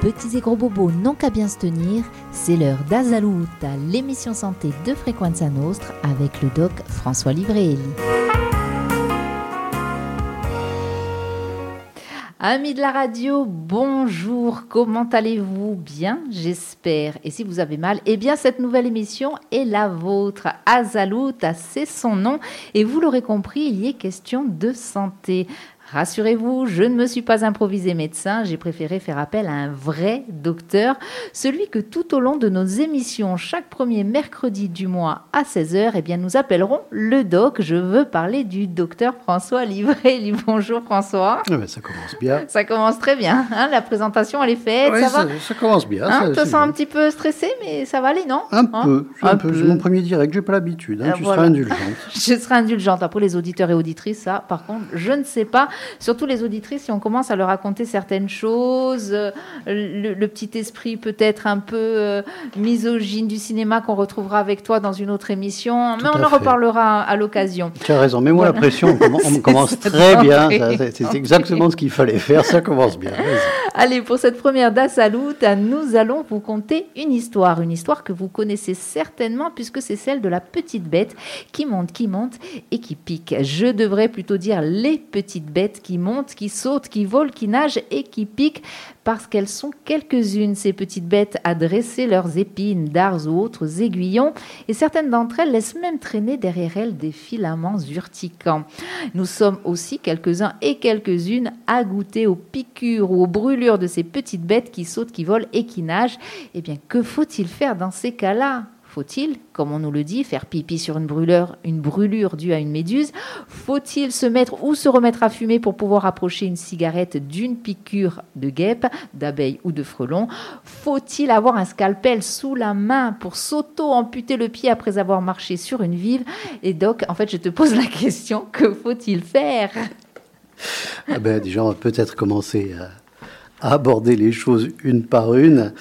Petits et gros bobos n'ont qu'à bien se tenir, c'est l'heure d'Azalout, l'émission santé de Fréquence Nostre avec le doc François Livréeli. Amis de la radio, bonjour, comment allez-vous? Bien, j'espère. Et si vous avez mal, eh bien cette nouvelle émission est la vôtre. Azalout, c'est son nom. Et vous l'aurez compris, il y est question de santé. Rassurez-vous, je ne me suis pas improvisé médecin, j'ai préféré faire appel à un vrai docteur, celui que tout au long de nos émissions, chaque premier mercredi du mois à 16h, eh bien, nous appellerons le doc. Je veux parler du docteur François Livré. Bonjour François. Ah ben, ça commence bien. Ça commence très bien. Hein, la présentation, elle est faite. ça, va ça, commence bien. Hein, tu te sens un petit peu stressé, mais ça va aller, non Un hein peu. Un, peu. C'est mon premier direct, j'ai pas l'habitude. Hein, euh, tu seras indulgente. je serai indulgente. Après, les auditeurs et auditrices, ça, par contre, je ne sais pas. Surtout les auditrices, si on commence à leur raconter certaines choses, euh, le, petit esprit peut-être un peu euh, misogyne du cinéma qu'on retrouvera avec toi dans une autre émission, mais on en reparlera à l'occasion. Tu as raison, mets-moi la pression, on, commence très bien, c'est exactement ce qu'il fallait faire, ça commence bien. Allez, pour cette première Salut, nous allons vous conter une histoire, une histoire que vous connaissez certainement puisque c'est celle de la petite bête qui monte, qui monte et qui pique. Je devrais plutôt dire les petites bêtes qui montent, qui sautent, qui volent, qui nagent et qui piquent parce qu'elles sont quelques-unes, ces petites bêtes, à dresser leurs épines, dards ou autres aiguillons, et certaines d'entre elles laissent même traîner derrière elles des filaments urticants. Nous sommes aussi quelques-uns et quelques-unes à goûter aux piqûres ou aux brûlures de ces petites bêtes qui sautent, qui volent et qui nagent. Eh bien, que faut-il faire dans ces cas-là? Faut-il, comme on nous le dit, faire pipi sur une brûlure, due à une méduse? Faut-il se mettre ou se remettre à fumer pour pouvoir approcher une cigarette d'une piqûre de guêpe, d'abeille ou de frelon? Faut-il avoir un scalpel sous la main pour s'auto-amputer le pied après avoir marché sur une vive? Et donc, en fait, je te pose la question, que faut-il faire? Ah ben, Déjà, on va peut-être commencer à aborder les choses une par une.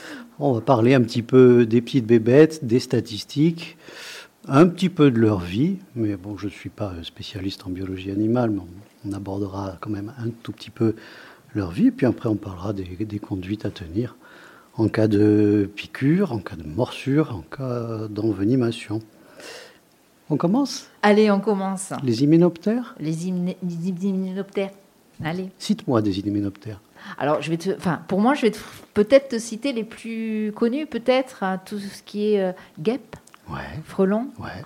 On va parler un petit peu des petites bébêtes, des statistiques, un petit peu de leur vie, mais bon, je ne suis pas spécialiste en biologie animale, mais on, abordera quand même un tout petit peu leur vie, puis après on parlera des, conduites à tenir en cas de piqûre, en cas de morsure, en cas d'envenimation. On commence? Allez, on commence. Les hyménoptères? Les, hyménoptères. Allez. Cite-moi des hyménoptères. Alors, je vais te, enfin, pour moi, je vais peut-être te citer les plus connus, peut-être, hein, tout ce qui est euh, guêpe, ouais. frelon, ouais.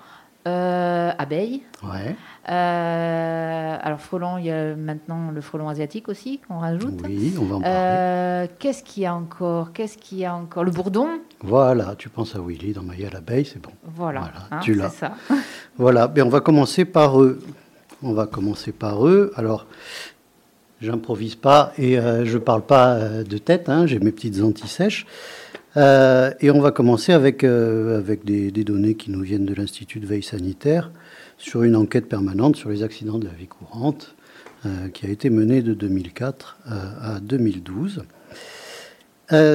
euh, abeille. Ouais. Euh, alors, frelon, il y a maintenant le frelon asiatique aussi qu'on rajoute. Oui, on va en parler. Euh, qu'est-ce qu'il y a encore? Qu'est-ce qu'il y a encore? Le bourdon. Voilà, tu penses à Willy dans Maya l'abeille, c'est bon. Voilà, voilà hein, tu l'as. ça. voilà, mais on va commencer par eux. On va commencer par eux. Alors, J'improvise pas et euh, je parle pas euh, de tête, hein, j'ai mes petites antisèches. Euh, et on va commencer avec, avec des, données qui nous viennent de l'Institut de veille sanitaire sur une enquête permanente sur les accidents de la vie courante qui a été menée de 2004 à 2012.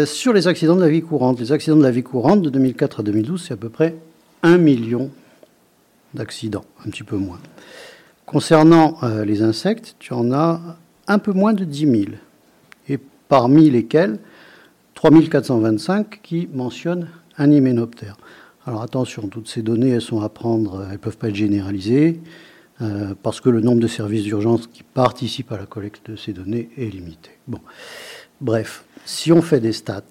sur les accidents de la vie courante, les accidents de la vie courante de 2004 à 2012, c'est à peu près 1 million d'accidents, un petit peu moins. Concernant les insectes, tu en as un peu moins de 10 000, et parmi lesquels 3 425 qui mentionnent un hyménoptère. Alors attention, toutes ces données, elles sont à prendre, elles ne peuvent pas être généralisées, euh, parce que le nombre de services d'urgence qui participent à la collecte de ces données est limité. Bref, si on fait des stats,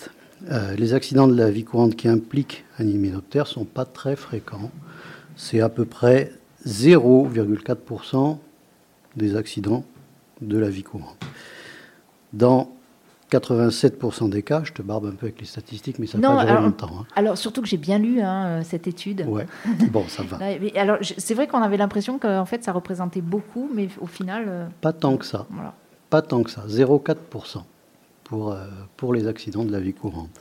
euh, les accidents de la vie courante qui impliquent un hyménoptère ne sont pas très fréquents. C'est à peu près 0,4% des accidents de la vie courante. Dans 87% des cas, je te barbe un peu avec les statistiques, mais ça n'a pas duré longtemps. Hein. Alors, surtout que j'ai bien lu hein, euh, cette étude. Ouais, bon, ça va. alors, c'est vrai qu'on avait l'impression qu'en fait, ça représentait beaucoup, mais au final. Euh, pas tant que ça. Pas tant que ça. 0,4% pour, euh, pour les accidents de la vie courante.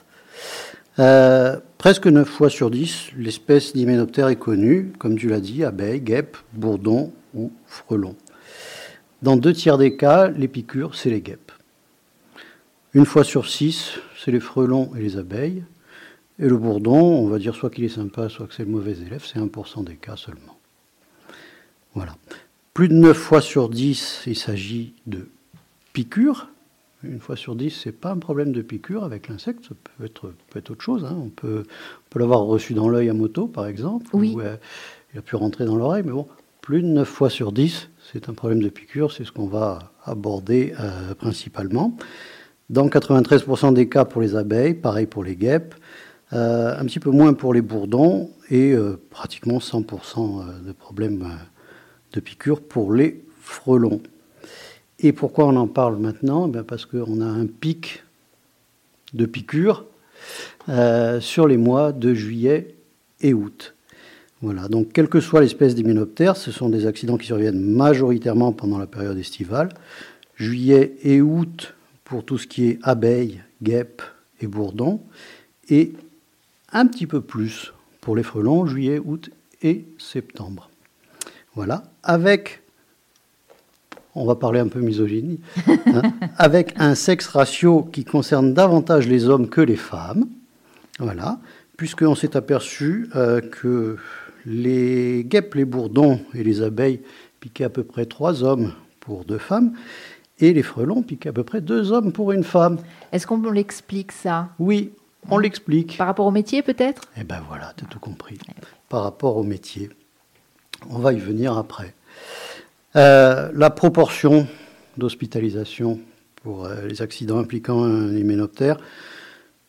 presque 9 fois sur 10, l'espèce d'hyménoptère est connue, comme tu l'as dit, abeille, guêpe, bourdon ou frelon. Dans deux tiers des cas, les piqûres, c'est les guêpes. Une fois sur six, c'est les frelons et les abeilles. Et le bourdon, on va dire soit qu'il est sympa, soit que c'est le mauvais élève, c'est 1% des cas seulement. Voilà. Plus de 9 fois sur 10, il s'agit de piqûres. Une fois sur dix, c'est pas un problème de piqûre avec l'insecte, ça peut être, peut être autre chose. hein. On peut, on peut l'avoir reçu dans l'œil à moto, par exemple, Oui. ou euh, il a pu rentrer dans l'oreille, mais bon, plus de 9 fois sur 10, c'est un problème de piqûre, c'est ce qu'on va aborder euh, principalement. Dans 93% des cas pour les abeilles, pareil pour les guêpes, euh, un petit peu moins pour les bourdons et euh, pratiquement 100% euh, de problèmes de piqûre pour les frelons. Et pourquoi on en parle maintenant? Ben Parce qu'on a un pic de piqûres sur les mois de juillet et août. Voilà, donc quelle que soit l'espèce d'hyménoptère, ce sont des accidents qui surviennent majoritairement pendant la période estivale. Juillet et août pour tout ce qui est abeilles, guêpes et bourdons, et un petit peu plus pour les frelons, juillet, août et septembre. Voilà, avec, on va parler un peu misogynie, hein, avec un sexe ratio qui concerne davantage les hommes que les femmes. Voilà, puisqu'on s'est aperçu euh, que les guêpes, les bourdons et les abeilles piquaient à peu près trois hommes pour deux femmes, et les frelons piquaient à peu près deux hommes pour une femme. Est-ce qu'on l'explique ça? Oui, on l'explique. Par rapport au métier peut-être? Eh ben voilà, tu as tout compris. Par rapport au métier. On va y venir après. Euh, la proportion d'hospitalisation pour euh, les accidents impliquant un hyménoptère,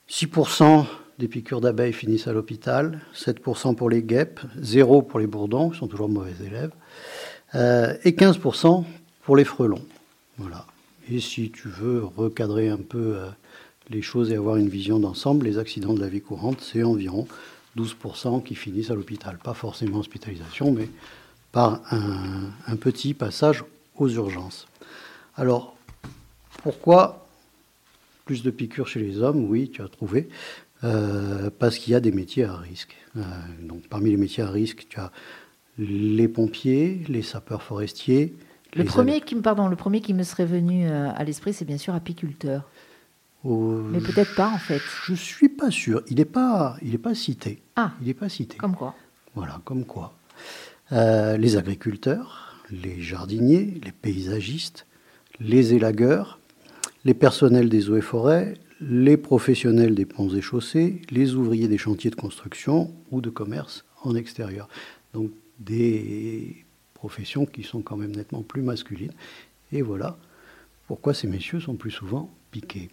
6% des piqûres d'abeilles finissent à l'hôpital, 7% pour les guêpes, 0 pour les bourdons, qui sont toujours mauvais élèves, euh, et 15% pour les frelons. Voilà. Et si tu veux recadrer un peu euh, les choses et avoir une vision d'ensemble, les accidents de la vie courante, c'est environ 12% qui finissent à l'hôpital. Pas forcément hospitalisation, mais par un, un petit passage aux urgences. Alors, pourquoi plus de piqûres chez les hommes? Oui, tu as trouvé. Euh, parce qu'il y a des métiers à risque. Euh, donc, parmi les métiers à risque, tu as les pompiers, les sapeurs forestiers. le premier, qui, me- pardon, le premier qui me serait venu euh, à l'esprit, c'est bien sûr apiculteur. Euh, Mais peut-être pas en fait. Je suis pas sûr. Il n'est pas, il est pas cité. Ah, Il n'est pas cité. comme quoi Voilà, comme quoi. Euh, les agriculteurs, les jardiniers, les paysagistes, les élagueurs, les personnels des eaux et forêts, les professionnels des ponts et chaussées, les ouvriers des chantiers de construction ou de commerce en extérieur. Donc des professions qui sont quand même nettement plus masculines. Et voilà pourquoi ces messieurs sont plus souvent piqués.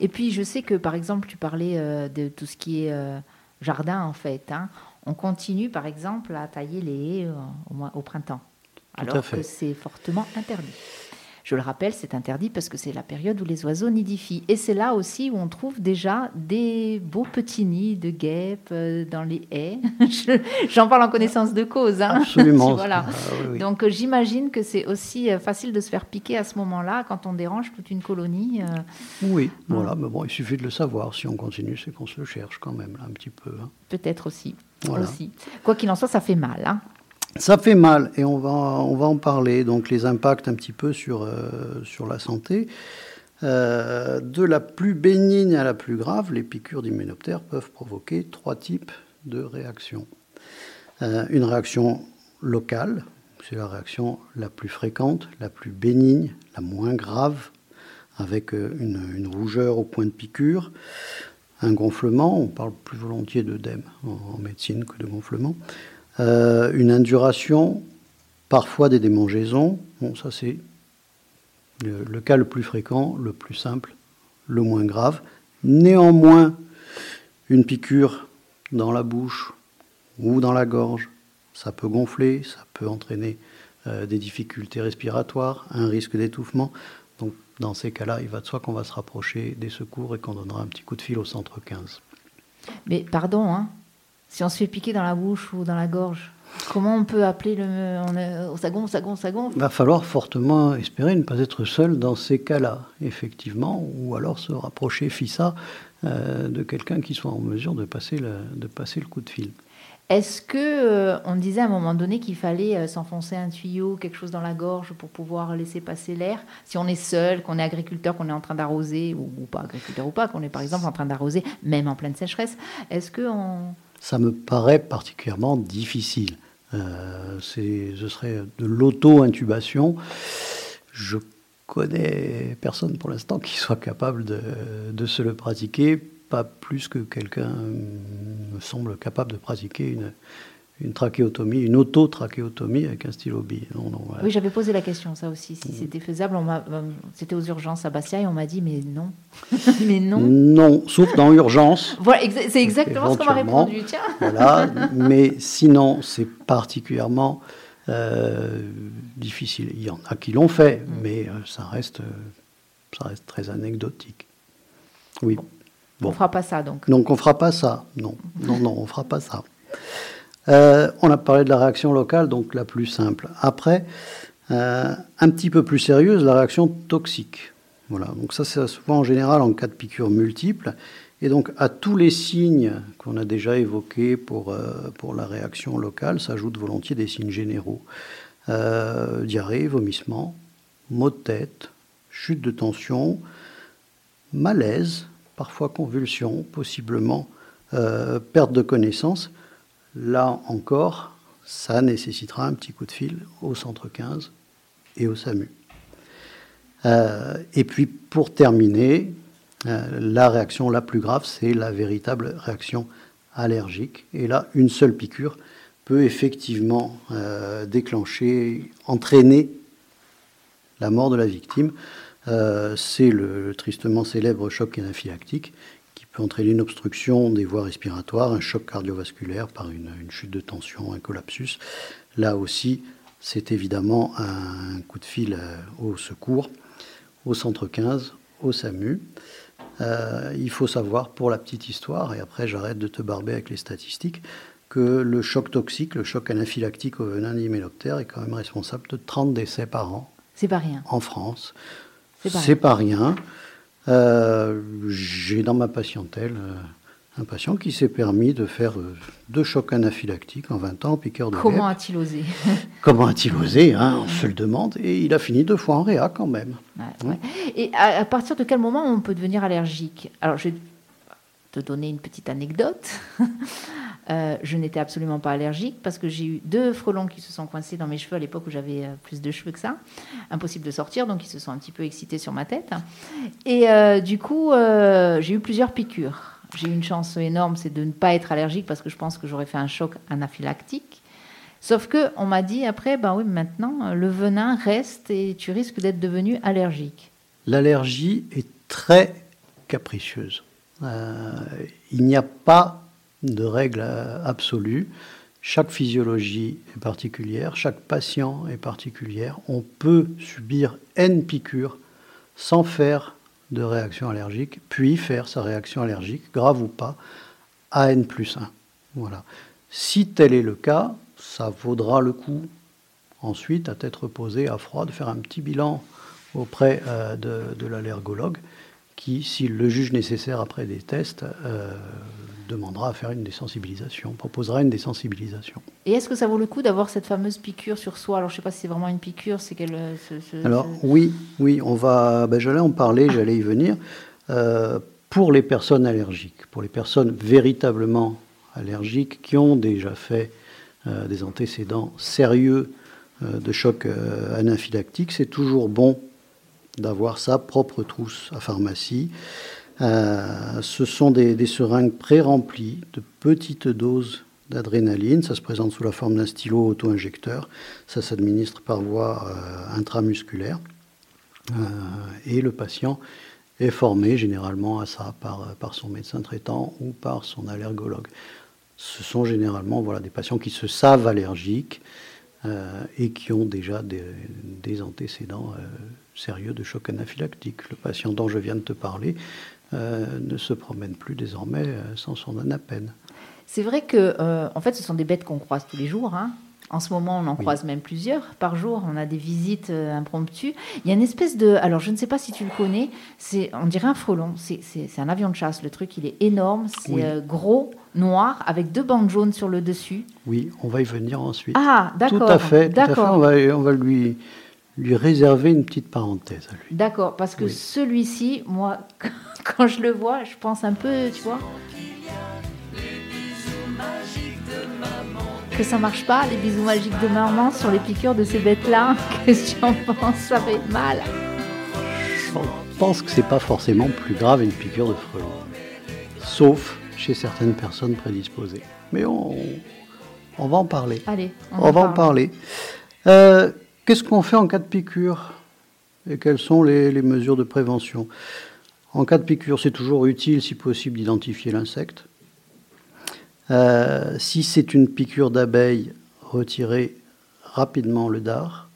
Et puis, je sais que, par exemple, tu parlais euh, de tout ce qui est euh, jardin, en fait. hein. On continue, par exemple, à tailler les haies euh, au, printemps, Tout alors que c'est fortement interdit. Je le rappelle, c'est interdit parce que c'est la période où les oiseaux nidifient. Et c'est là aussi où on trouve déjà des beaux petits nids de guêpes euh, dans les haies. Je- J'en parle en connaissance de cause. hein. Absolument. voilà. Ah, oui. Donc euh, j'imagine que c'est aussi euh, facile de se faire piquer à ce moment-là quand on dérange toute une colonie. Oui, voilà, mais bon, il suffit de le savoir. Si on continue, c'est qu'on se le cherche quand même, là, un petit peu. hein. Peut-être aussi. Voilà. aussi. Quoi qu'il en soit, ça fait mal. hein. Ça fait mal et on va, on va en parler. Donc les impacts un petit peu sur, euh, sur la santé. Euh, de la plus bénigne à la plus grave, les piqûres d'hyménoptères peuvent provoquer trois types de réactions. Euh, une réaction locale, c'est la réaction la plus fréquente, la plus bénigne, la moins grave, avec une, une rougeur au point de piqûre, un gonflement, on parle plus volontiers d'œdème en, en médecine que de gonflement, euh, une induration, parfois des démangeaisons, bon ça c'est le, cas le plus fréquent, le plus simple, le moins grave. Néanmoins, une piqûre dans la bouche ou dans la gorge, ça peut gonfler, ça peut entraîner euh, des difficultés respiratoires, un risque d'étouffement. Donc dans ces cas-là, il va de soi qu'on va se rapprocher des secours et qu'on donnera un petit coup de fil au centre 15. Mais pardon, hein, si on se fait piquer dans la bouche ou dans la gorge, comment on peut appeler le. On est, ça gonfle, ça gonfle, ça gonfle Il va falloir fortement espérer ne pas être seul dans ces cas-là, effectivement, ou alors se rapprocher FISA euh, de quelqu'un qui soit en mesure de passer le, de passer le coup de fil. Est-ce que euh, on disait à un moment donné qu'il fallait euh, s'enfoncer un tuyau, quelque chose dans la gorge pour pouvoir laisser passer l'air? Si on est seul, qu'on est agriculteur, qu'on est en train d'arroser, ou, ou pas agriculteur ou pas, qu'on est par exemple en train d'arroser, même en pleine sécheresse, est-ce que on... Ça me paraît particulièrement difficile. Euh, ce serait de l'auto-intubation. Je connais personne pour l'instant qui soit capable de, de, se le pratiquer, pas plus que quelqu'un me semble capable de pratiquer une, une trachéotomie, une auto-trachéotomie avec un stylo bille. Non, non, Oui, j'avais posé la question, ça aussi, si c'était faisable. Euh, c'était aux urgences à Bastia et on m'a dit, mais non. mais non. Non, sauf dans urgence. Voilà, c'est exactement ce qu'on m'a répondu. Tiens. voilà, mais sinon, c'est particulièrement euh, difficile. Il y en a qui l'ont fait, mm. mais euh, ça, reste, ça reste très anecdotique. Oui. Bon. On ne fera pas ça, donc. Donc, on ne fera pas ça. Non, non, non, on ne fera pas ça. Euh, on a parlé de la réaction locale, donc la plus simple. Après, euh, un petit peu plus sérieuse, la réaction toxique. Voilà, donc ça c'est souvent en général en cas de piqûres multiples. Et donc à tous les signes qu'on a déjà évoqués pour, euh, pour la réaction locale s'ajoutent volontiers des signes généraux. diarrhée, vomissement, maux de tête, chute de tension, malaise, parfois convulsion, possiblement perte de connaissance Là encore, ça nécessitera un petit coup de fil au centre 15 et au SAMU. Euh, et puis pour terminer, euh, la réaction la plus grave, c'est la véritable réaction allergique. Et là, une seule piqûre peut effectivement euh, déclencher, entraîner la mort de la victime. c'est le, tristement célèbre choc anaphylactique entraîner une obstruction des voies respiratoires, un choc cardiovasculaire par une, chute de tension, un collapsus. Là aussi, c'est évidemment un coup de fil euh, au secours, au centre 15, au SAMU. Euh, il faut savoir, pour la petite histoire, et après j'arrête de te barber avec les statistiques, que le choc toxique, le choc anaphylactique au venin d'hyménoptère est quand même responsable de 30 décès par an. C'est pas rien. En France. C'est pas, pas rien. Euh, j'ai dans ma patientèle euh, un patient qui s'est permis de faire euh, deux chocs anaphylactiques en 20 ans, piqueur de Comment a-t-il osé Comment a-t-il osé hein, On se le demande. Et il a fini deux fois en réa quand même. Et à, partir de quel moment on peut devenir allergique? Alors, je vais te donner une petite anecdote. Euh, je n'étais absolument pas allergique parce que j'ai eu deux frelons qui se sont coincés dans mes cheveux à l'époque où j'avais euh, plus de cheveux que ça. Impossible de sortir, donc ils se sont un petit peu excités sur ma tête. Et euh, du coup, j'ai eu plusieurs piqûres. J'ai eu une chance énorme, c'est de ne pas être allergique parce que je pense que j'aurais fait un choc anaphylactique. Sauf que on m'a dit après, ben oui, maintenant le venin reste et tu risques d'être devenu allergique. L'allergie est très capricieuse. il n'y a pas de règles absolues. Chaque physiologie est particulière, chaque patient est particulière. On peut subir N piqûres sans faire de réaction allergique, puis faire sa réaction allergique, grave ou pas, à N plus 1. Voilà. Si tel est le cas, ça vaudra le coup ensuite à tête reposée, à froid, de faire un petit bilan auprès euh, de, l'allergologue qui, s'il le juge nécessaire après des tests, euh, demandera à faire une désensibilisation, proposera une désensibilisation. Et est-ce que ça vaut le coup d'avoir cette fameuse piqûre sur soi? Alors je ne sais pas si c'est vraiment une piqûre, c'est qu'elle... Euh, Alors oui, oui, on va, ben, j'allais en parler, j'allais y venir. Euh, pour les personnes allergiques, pour les personnes véritablement allergiques qui ont déjà fait euh, des antécédents sérieux de choc anaphylactique, c'est toujours bon d'avoir sa propre trousse à pharmacie. Euh, ce sont des, seringues pré-remplies de petites doses d'adrénaline. Ça se présente sous la forme d'un stylo auto-injecteur. Ça s'administre par voie euh, intramusculaire. Euh, et le patient est formé généralement à ça par, son médecin traitant ou par son allergologue. Ce sont généralement voilà, des patients qui se savent allergiques et qui ont déjà des, des antécédents sérieux de choc anaphylactique. Le patient dont je viens de te parler ne se promène plus désormais euh, sans son anapen. C'est vrai que, euh, en fait, ce sont des bêtes qu'on croise tous les jours. Hein. En ce moment, on en croise même plusieurs par jour. On a des visites impromptues. Il y a une espèce de. Alors, je ne sais pas si tu le connais. C'est, on dirait un frelon. C'est, un avion de chasse. Le truc, il est énorme. C'est gros, noir, avec deux bandes jaunes sur le dessus. Oui, on va y venir ensuite. Ah, d'accord. Tout à fait. D'accord. On, va, on va lui lui réserver une petite parenthèse à lui. D'accord, parce que celui-ci, moi, quand je le vois, je pense un peu, tu vois, que ça marche pas, les bisous magiques de maman sur les piqûres de ces bêtes-là. Qu'est-ce que tu en penses? Ça fait mal. je pense que c'est pas forcément plus grave une piqûre de frelon. Sauf chez certaines personnes prédisposées. Mais on, on va en parler. Allez, on, va en parler. Euh, qu'est-ce qu'on fait en cas de piqûre? Et quelles sont les, les mesures de prévention? En cas de piqûre, c'est toujours utile, si possible, d'identifier l'insecte. Euh, si c'est une piqûre d'abeille, retirer rapidement le dard.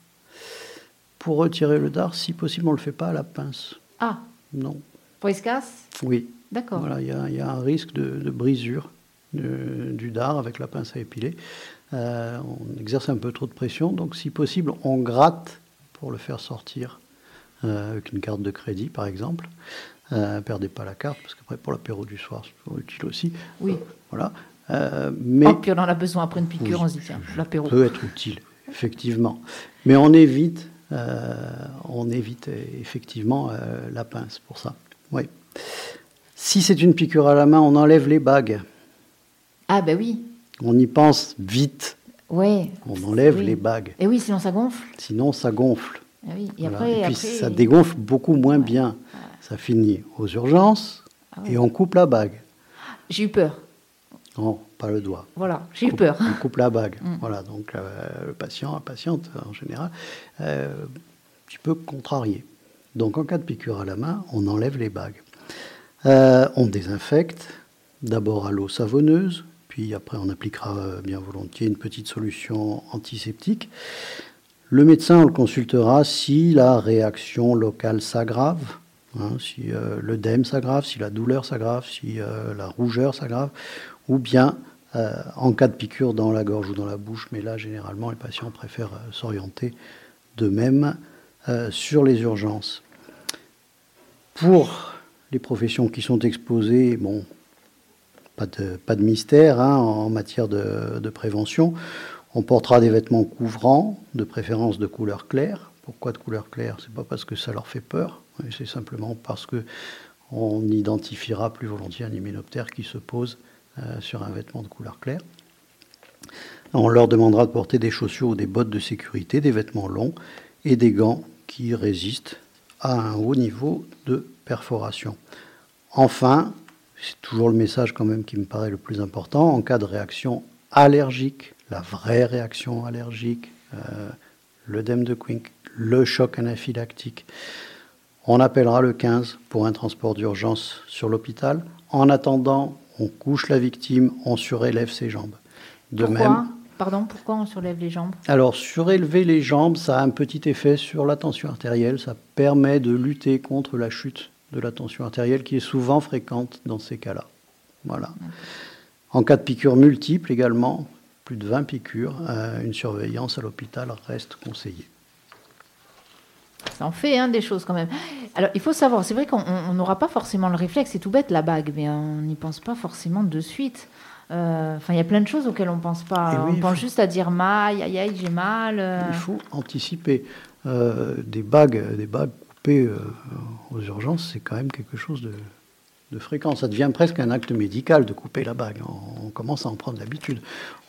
Pour retirer le dard, si possible, on ne le fait pas à la pince. Ah Non. Pour il se casse Oui. D'accord. Voilà, il y, a un risque de, brisure du dard avec la pince à épiler. Euh, on exerce un peu trop de pression, donc si possible, on gratte pour le faire sortir euh, avec une carte de crédit, par exemple. Euh, perdez pas la carte, parce qu'après, pour l'apéro du soir, c'est utile aussi. Oui. Voilà. Euh, mais, oh, puis on en a besoin après une piqûre, on se dit, tiens, l'apéro. peut être utile, effectivement. Mais on évite, euh, on évite effectivement euh, la pince pour ça. Oui. Si c'est une piqûre à la main, on enlève les bagues. Ah ben oui. On y pense vite. Ouais. On enlève les bagues. Et oui, sinon ça gonfle. Sinon ça gonfle. Ah oui. Et, après, et puis ça dégonfle beaucoup moins bien. Ça finit aux urgences ah et on coupe la bague. J'ai eu peur. Non, pas le doigt. Voilà, j'ai eu peur. On coupe la bague. Mm. Voilà, donc euh, le patient, la patiente en général, euh, un petit peu contrarié. Donc en cas de piqûre à la main, on enlève les bagues. Euh, on désinfecte, d'abord à l'eau savonneuse, puis après on appliquera bien volontiers une petite solution antiseptique. Le médecin on le consultera si la réaction locale s'aggrave, hein, si l'œdème s'aggrave, si la douleur s'aggrave, si la rougeur s'aggrave, ou bien euh, en cas de piqûre dans la gorge ou dans la bouche, mais là généralement les patients préfèrent euh, s'orienter de même euh, sur les urgences. Pour les professions qui sont exposées, bon, pas de, pas de mystère hein, en matière de, de, prévention. On portera des vêtements couvrants, de préférence de couleur claire. Pourquoi de couleur claire? C'est pas parce que ça leur fait peur, c'est simplement parce que on identifiera plus volontiers un hyménoptère qui se pose euh, sur un vêtement de couleur claire. On leur demandera de porter des chaussures ou des bottes de sécurité, des vêtements longs et des gants qui résistent à un haut niveau de perforation. Enfin, c'est toujours le message quand même qui me paraît le plus important, en cas de réaction allergique, la vraie réaction allergique, euh, l'œdème de Quink, le choc anaphylactique, on appellera le 15 pour un transport d'urgence sur l'hôpital. En attendant, on couche la victime, on surélève ses jambes. De pourquoi même. Pardon, pourquoi on surélève les jambes? Alors, surélever les jambes, ça a un petit effet sur la tension artérielle. Ça permet de lutter contre la chute de la tension artérielle qui est souvent fréquente dans ces cas-là. Voilà. En cas de piqûres multiples également, plus de 20 piqûres, euh, une surveillance à l'hôpital reste conseillée. Ça en fait hein, des choses quand même. Alors, il faut savoir, c'est vrai qu'on n'aura pas forcément le réflexe, c'est tout bête la bague, mais on n'y pense pas forcément de suite. Euh, enfin, il y a plein de choses auxquelles on ne pense pas. Eh on pense juste à dire mal, aïe, aïe, j'ai mal. Euh. Il faut anticiper. Euh, des bagues, des bagues coupées aux urgences, c'est quand même quelque chose de, de fréquence. Ça devient presque un acte médical de couper la bague. On, commence à en prendre l'habitude.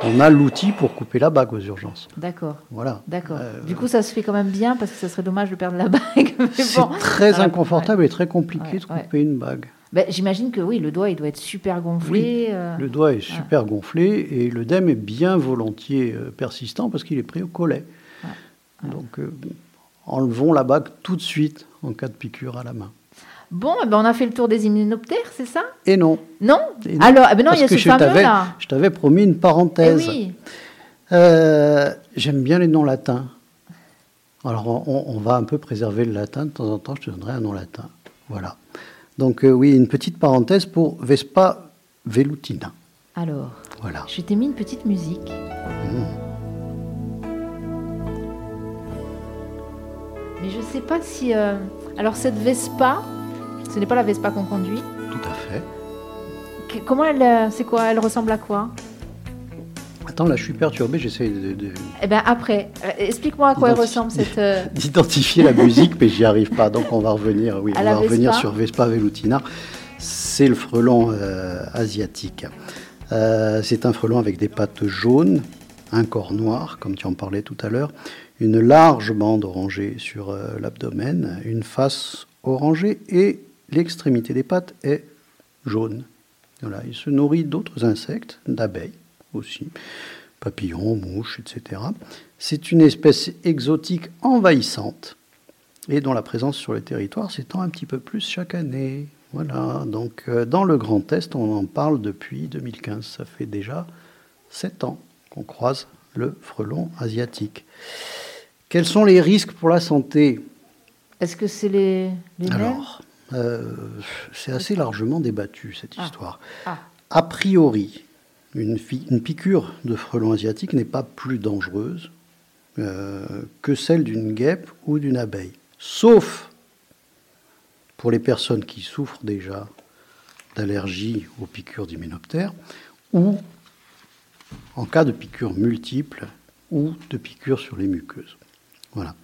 On a l'outil pour couper la bague aux urgences. D'accord. Voilà. D'accord. Euh, du coup, ça se fait quand même bien parce que ça serait dommage de perdre la bague. C'est très inconfortable et très compliqué de couper une bague. Ben, J'imagine que oui, le doigt il doit être super gonflé. Euh. Le doigt est super gonflé et le dème est bien volontiers euh, persistant parce qu'il est pris au collet. Donc enlevons la bague tout de suite en cas de piqûre à la main. Bon, eh ben on a fait le tour des hyménoptères, c'est ça? Et non. Non, Alors, eh ben non, il y a ce fameux là. Je t'avais promis une parenthèse. Eh oui. Euh, j'aime bien les noms latins. Alors, on, va un peu préserver le latin. De temps en temps, je te donnerai un nom latin. Voilà. Donc, euh, oui, une petite parenthèse pour Vespa velutina. Alors, voilà. je t'ai mis une petite musique. Mmh. Mais je ne sais pas si... Euh, alors, cette Vespa, ce n'est pas la Vespa qu'on conduit Tout à fait. comment elle. Euh, c'est quoi Elle ressemble à quoi? Attends, là, je suis perturbé, j'essaie de, Eh bien, après, euh, explique-moi à quoi elle ressemble cette. Euh, d'identifier la musique, mais j'y arrive pas. Donc, on va revenir, oui, on va revenir sur Vespa velutina. C'est le frelon asiatique. c'est un frelon avec des pattes jaunes, un corps noir, comme tu en parlais tout à l'heure, une large bande orangée sur l'abdomen, une face orangé et l'extrémité des pattes est jaune. Voilà, il se nourrit d'autres insectes, d'abeilles aussi, papillons, mouches, etc. C'est une espèce exotique envahissante et dont la présence sur le territoire s'étend un petit peu plus chaque année. Voilà, donc euh, dans le Grand Est, on en parle depuis 2015. Ça fait déjà sept ans qu'on croise le frelon asiatique. Quels sont les risques pour la santé? Est-ce que c'est les, les Alors, euh, c'est assez largement débattu cette Ah. histoire. Ah. A priori, une, piqûre de frelon asiatique n'est pas plus dangereuse euh, que celle d'une guêpe ou d'une abeille. Sauf pour les personnes qui souffrent déjà d'allergie aux piqûres d'hyménoptères ou en cas de piqûres multiples ou de piqûres sur les muqueuses. Voilà.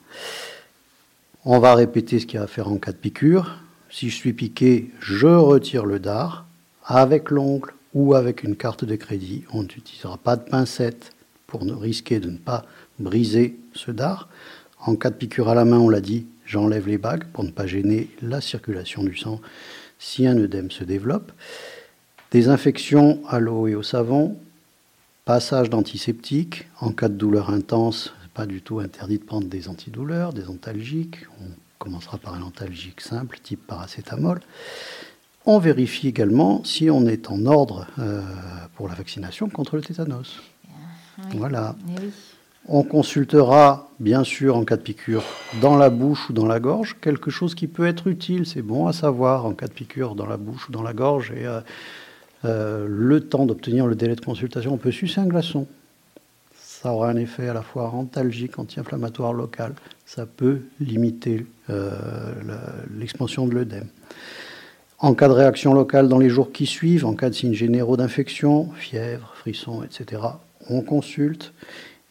On va répéter ce qu'il y a à faire en cas de piqûre. Si je suis piqué, je retire le dard avec l'ongle ou avec une carte de crédit. On n'utilisera pas de pincette pour ne risquer de ne pas briser ce dard. En cas de piqûre à la main, on l'a dit, j'enlève les bagues pour ne pas gêner la circulation du sang si un œdème se développe. Des infections à l'eau et au savon, passage d'antiseptiques. En cas de douleur intense, pas du tout interdit de prendre des antidouleurs, des antalgiques. Commencera par un antalgique simple, type paracétamol. On vérifie également si on est en ordre euh, pour la vaccination contre le tétanos. Oui. Voilà. Eh oui. On consultera, bien sûr, en cas de piqûre, dans la bouche ou dans la gorge, quelque chose qui peut être utile. C'est bon à savoir en cas de piqûre dans la bouche ou dans la gorge. Et euh, euh, le temps d'obtenir le délai de consultation, on peut sucer un glaçon. Ça aura un effet à la fois antalgique, anti-inflammatoire local. Ça peut limiter euh, l'expansion de l'œdème. En cas de réaction locale dans les jours qui suivent, en cas de signes généraux d'infection, fièvre, frissons, etc., on consulte.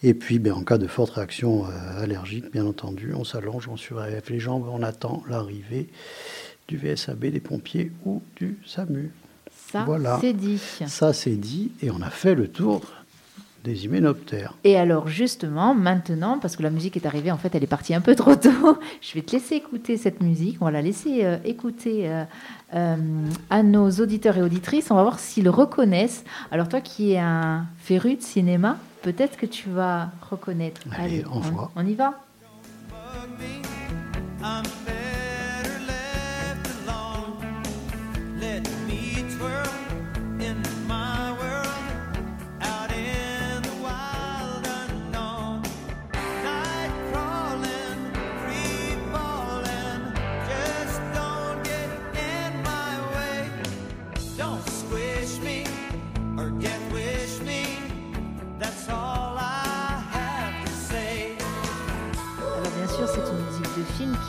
Et puis, ben, en cas de forte réaction euh, allergique, bien entendu, on s'allonge, on surélève les jambes, on attend l'arrivée du VSAB, des pompiers ou du SAMU. Ça, Voilà. c'est dit. Ça, c'est dit, et on a fait le tour des hyménoptères. Et alors justement, maintenant, parce que la musique est arrivée, en fait, elle est partie un peu trop tôt, je vais te laisser écouter cette musique. On va la laisser euh, écouter euh, euh, à nos auditeurs et auditrices. On va voir s'ils reconnaissent. Alors toi qui es un féru de cinéma, peut-être que tu vas reconnaître. Allez, on voit. on y va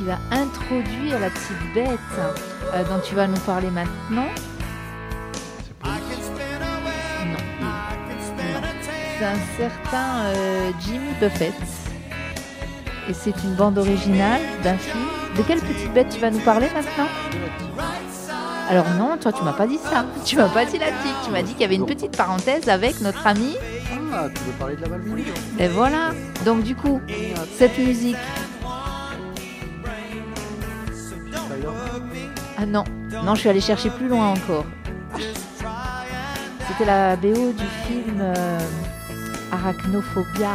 qui va introduire la petite bête euh, dont tu vas nous parler maintenant. Non. C'est un certain euh, Jimmy Buffett. Et c'est une bande originale d'un film. De quelle petite bête tu vas nous parler maintenant? Alors non, toi tu m'as pas dit ça. Tu m'as pas dit la petite. Tu m'as dit qu'il y avait une petite parenthèse avec notre ami. Ah, tu veux parler de la Valvini Et voilà. Donc du coup, cette musique. Ah non, non, je suis allée chercher plus loin encore. C'était la BO du film euh, Arachnophobia.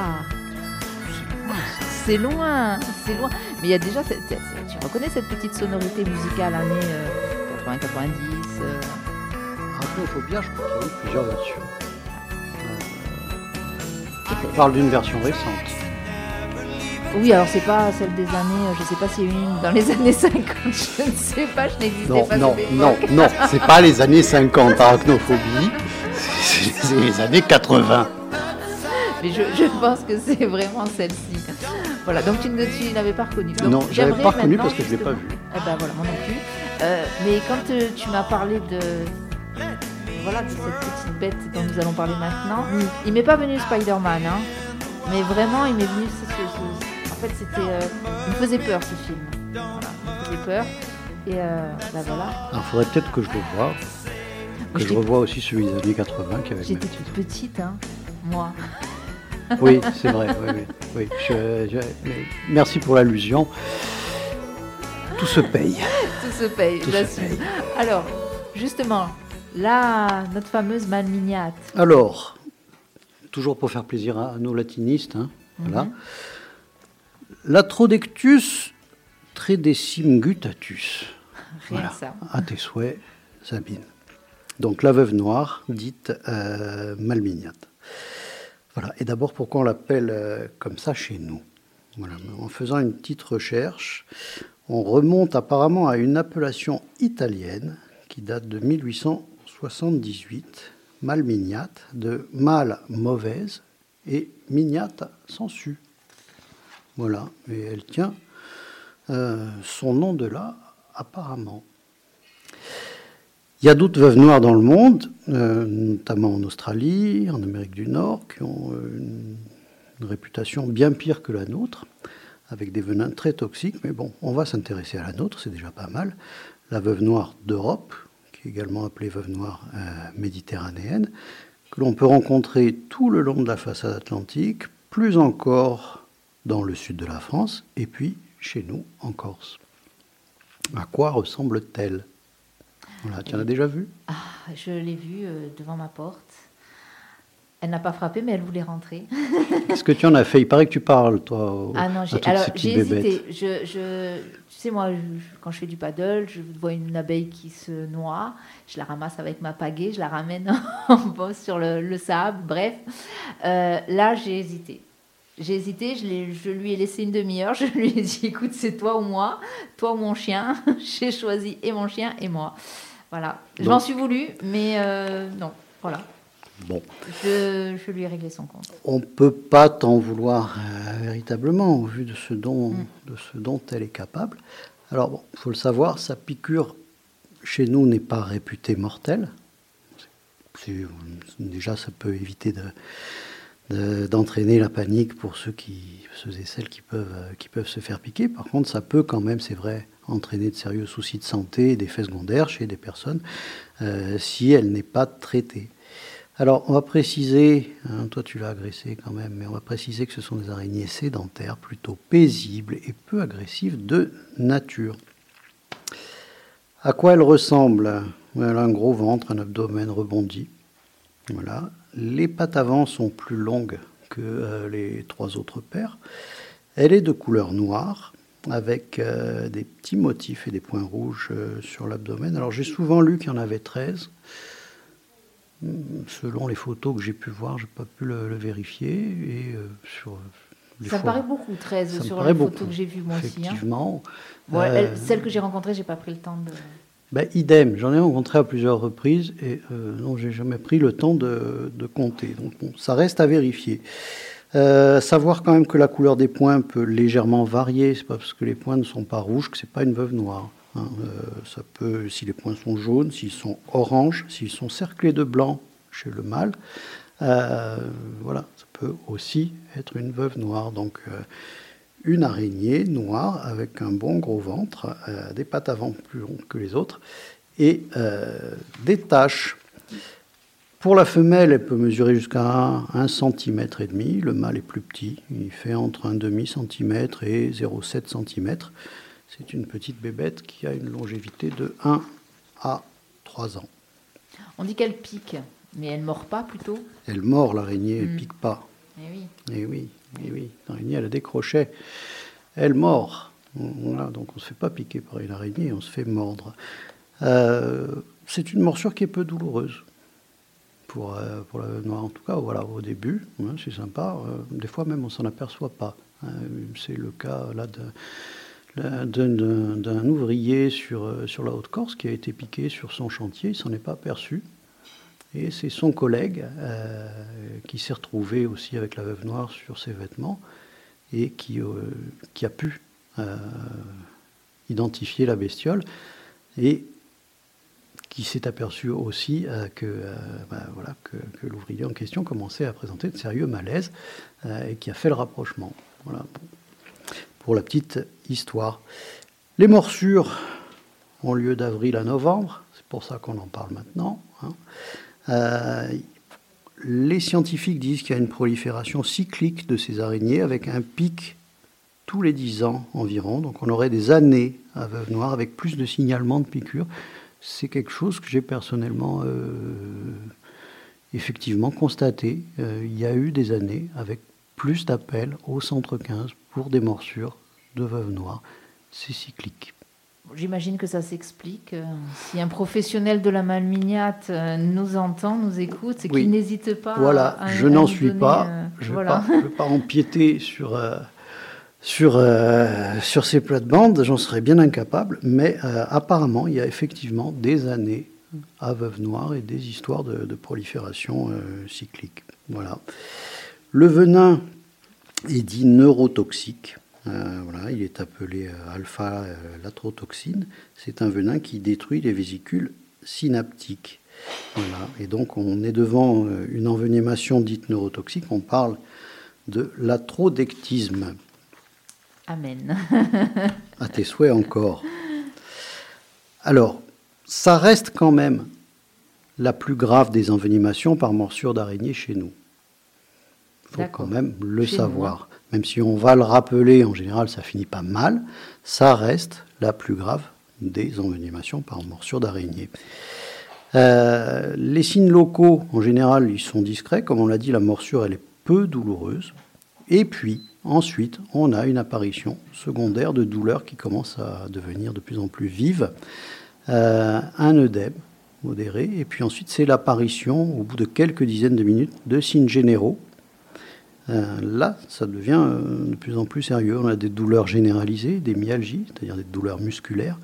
C'est loin, c'est loin. Mais il y a déjà, cette- tu reconnais cette petite sonorité musicale année 80-90 euh, Arachnophobia, je crois qu'il y a eu plusieurs versions. Euh, Je parle d'une version récente. Oui, alors c'est pas celle des années, euh, je sais pas s'il y a eu une dans les années 50, je ne sais pas, je n'existais Non, pas non, non, époque. non, c'est pas les années 50, arachnophobie, c'est les années 80. Mais je, je pense que c'est vraiment celle-ci. Voilà, donc tu ne l'avais pas reconnue. Non, je l'avais j'aimerais pas reconnue parce que je l'ai pas vue. Eh ben voilà, moi non plus. Euh, mais quand euh, tu m'as parlé de voilà de cette petite bête dont nous allons parler maintenant, il m'est pas venu Spider-Man, hein, mais vraiment il m'est venu. ce- ce- ce- en fait, c'était, euh, il me faisait peur ce film. Voilà, il me faisait peur. Et euh, bah voilà. Il faudrait peut-être que je le voie, que je revoie aussi celui des années 80 qui avait J'étais toute petite, hein, moi. Oui, c'est vrai, oui, oui. oui. Je- je- mais merci pour l'allusion. Tout se paye. Tout se paye, Tout se j'assume. Alors, justement, là, notre fameuse malmignate. Alors, toujours pour faire plaisir à nos latinistes, hein, voilà. L'Atrodectus tredecim gutatus. Rien Voilà. ça. À tes souhaits, Sabine. Donc la veuve noire, dite euh, malmignate. Voilà. Et d'abord, pourquoi on l'appelle euh, comme ça chez nous? Voilà. En faisant une petite recherche, on remonte apparemment à une appellation italienne qui date de 1878, malmignate, de mal mauvaise et mignate sangsue. Voilà. Et elle tient euh, son nom de là, apparemment. Il y a d'autres veuves noires dans le monde, euh, notamment en Australie, en Amérique du Nord, qui ont euh, une, réputation bien pire que la nôtre, avec des venins très toxiques. Mais bon, on va s'intéresser à la nôtre, c'est déjà pas mal. La veuve noire d'Europe, qui est également appelée veuve noire méditerranéenne, que l'on peut rencontrer tout le long de la façade atlantique, plus encore dans le sud de la France, et puis chez nous en Corse. À quoi ressemble-t-elle? Voilà, Tu en as déjà vu? Ah, je l'ai vue euh, devant ma porte. Elle n'a pas frappé, mais elle voulais rentrer. Est-ce que tu en as fait? Il paraît que tu parles, toi, Ah non, j'ai, alors hésité. Je, je, tu sais, moi, je- quand je fais du paddle, je vois une abeille qui se noie, je la ramasse avec ma pagaie, je la ramène en bas sur le, le sable, bref. Euh, là, j'ai hésité. J'ai hésité, je, lui ai laissé une demi-heure, je lui ai dit, écoute, c'est toi ou moi, toi ou mon chien. j'ai choisi et mon chien et moi. Voilà. Je m'en suis voulu, mais euh, non, voilà. Bon, Je, je lui ai réglé son compte. on ne peut pas t'en vouloir euh, véritablement, au vu de ce, dont, Mm. de ce dont elle est capable. Alors, bon, il faut le savoir, sa piqûre, chez nous, n'est pas réputée mortelle. Déjà, ça peut éviter de, de- d'entraîner la panique pour ceux, et celles qui peuvent, euh, qui peuvent se faire piquer. Par contre, ça peut quand même, c'est vrai, entraîner de sérieux soucis de santé et d'effets secondaires chez des personnes euh, si elle n'est pas traitée. Alors, on va préciser, hein, toi tu l'as agressé quand même, mais on va préciser que ce sont des araignées sédentaires, plutôt paisibles et peu agressives de nature. À quoi elle ressemble Elle a un gros ventre, un abdomen rebondi. Voilà. Les pattes avant sont plus longues que euh, les trois autres paires. Elle est de couleur noire, avec euh, des petits motifs et des points rouges euh, sur l'abdomen. Alors j'ai souvent lu qu'il y en avait 13. Hum, Selon les photos que j'ai pu voir, je n'ai pas pu le, le vérifier. Et sur les Ça paraît beaucoup, 13, ça me sur les photos beaucoup, que j'ai vues moi aussi. hein. Effectivement. Bon, elle- celle que j'ai rencontrée, j'ai pas pris le temps de. Ben, idem, j'en ai rencontré à plusieurs reprises et euh, non, j'ai jamais pris le temps de, compter. Donc ça reste à vérifier. Euh, savoir quand même que la couleur des points peut légèrement varier. C'est pas parce que les points ne sont pas rouges que c'est pas une veuve noire. hein. Euh, ça peut, si les points sont jaunes, s'ils sont oranges, s'ils sont cerclés de blanc chez le mâle, euh, voilà, ça peut aussi être une veuve noire. Donc une araignée noire avec un bon gros ventre, euh, des pattes avant plus longues que les autres et euh, des taches. Pour la femelle, elle peut mesurer jusqu'à 1 cm et demi. Le mâle est plus petit, il fait entre un demi centimètre et 0,7 cm. C'est une petite bébête qui a une longévité de 1 à 3 ans. On dit qu'elle pique, mais elle mord pas plutôt? Elle mord l'araignée, elle Mm. pique pas. Eh oui. Eh oui, eh oui, l'araignée, elle a des. Elle mord. Voilà, donc on ne se fait pas piquer par une araignée, on se fait mordre. Euh, c'est une morsure qui est peu douloureuse. Pour, euh, pour la noire, en tout cas, voilà, au début, hein, c'est sympa. Euh, des fois même, on s'en aperçoit pas. Euh, c'est le cas là de- d'un- ouvrier sur, sur la Haute-Corse qui a été piqué sur son chantier, il s'en est pas aperçu. Et c'est son collègue euh, qui s'est retrouvé aussi avec la veuve noire sur ses vêtements et qui, euh, a pu euh, identifier la bestiole et qui s'est aperçu aussi euh, que, l'ouvrier en question commençait à présenter de sérieux malaises et qui a fait le rapprochement. Voilà. Pour la petite histoire. Les morsures ont lieu d'avril à novembre, c'est pour ça qu'on en parle maintenant. hein. Euh, les scientifiques disent qu'il y a une prolifération cyclique de ces araignées avec un pic tous les 10 ans environ. Donc on aurait des années à Veuve Noire avec plus de signalements de piqûres. C'est quelque chose que j'ai personnellement euh, effectivement constaté. Euh, il y a eu des années avec plus d'appels au centre 15 pour des morsures de Veuve Noire. C'est cyclique. J'imagine que ça s'explique. euh, Si un professionnel de la malminiate euh, nous entend, nous écoute, c'est Oui. qu'il n'hésite pas Voilà, à, je n'en suis donner, pas. euh, Je ne voilà. vais, pas empiéter sur, euh, sur, euh, sur ces plates-bandes, j'en serais bien incapable. Mais euh, apparemment, il y a effectivement des années à Veuve Noire et des histoires de, de prolifération euh, cyclique. Voilà. Le venin est dit neurotoxique. Euh, voilà, il est appelé euh, alpha-latrotoxine. C'est un venin qui détruit les vésicules synaptiques. Voilà. Et donc, on est devant euh, une envenimation dite neurotoxique. On parle de latrodectisme. Amen. À tes souhaits encore. Alors, ça reste quand même la plus grave des envenimations par morsure d'araignée chez nous. Il faut quand même le Chez savoir. Même si on va le rappeler, en général, ça finit pas mal, ça reste la plus grave des envenimations par morsure d'araignée. Euh, les signes locaux, en général, ils sont discrets. Comme on l'a dit, la morsure, elle est peu douloureuse. Et puis, ensuite, on a une apparition secondaire de douleurs qui commence à devenir de plus en plus vive. Euh, un œdème modéré. Et puis ensuite, c'est l'apparition, au bout de quelques dizaines de minutes, de signes généraux. Euh, là, ça devient euh, de plus en plus sérieux. On a des douleurs généralisées, des myalgies, c'est-à-dire des douleurs musculaires,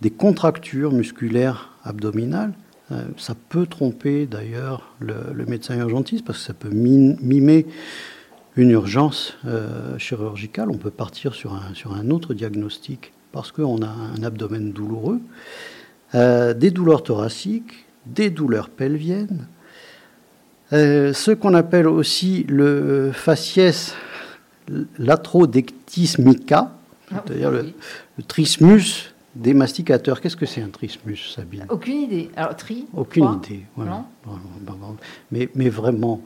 des contractures musculaires abdominales. Euh, ça peut tromper d'ailleurs le, médecin urgentiste parce que ça peut mi- mimer une urgence chirurgicale. On peut partir sur un, autre diagnostic parce qu'on a un abdomen douloureux. Des douleurs thoraciques, des douleurs pelviennes, euh, ce qu'on appelle aussi le faciès latrodectismica, Ah, c'est-à-dire le, oui. le trismus des masticateurs. Qu'est-ce que c'est un trismus, Sabine? Aucune idée. Alors, tri Aucune idée. voilà. Non? Voilà, Mais, mais vraiment,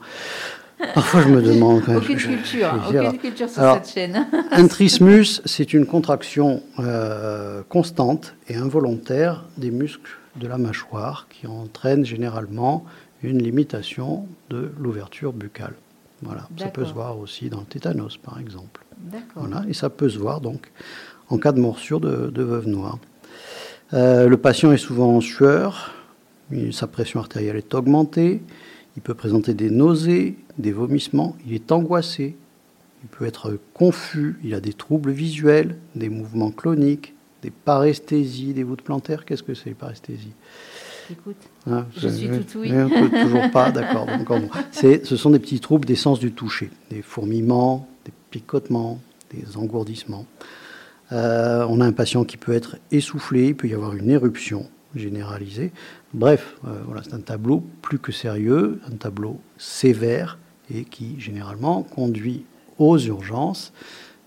parfois je me demande. quand Aucune je- culture, je aucune culture sur alors, cette chaîne. un trismus, c'est une contraction euh, constante et involontaire des muscles de la mâchoire qui entraîne généralement une limitation de l'ouverture buccale. Voilà. Ça peut se voir aussi dans le tétanos, par exemple. Voilà. Et ça peut se voir donc en cas de morsure de, de veuve noire. Euh, le patient est souvent en sueur, sa pression artérielle est augmentée, il peut présenter des nausées, des vomissements, il est angoissé, il peut être confus, il a des troubles visuels, des mouvements cloniques, des paresthésies, des voûtes plantaires. Qu'est-ce que c'est les paresthésies? Écoute, Hein, Je suis tout oui. peut- toujours pas, d'accord. Ce sont des petits troubles des sens du toucher, des fourmillements, des picotements, des engourdissements. Euh, on a un patient qui peut être essoufflé, il peut y avoir une éruption généralisée. Bref, euh, voilà, c'est un tableau plus que sérieux, un tableau sévère et qui généralement conduit aux urgences.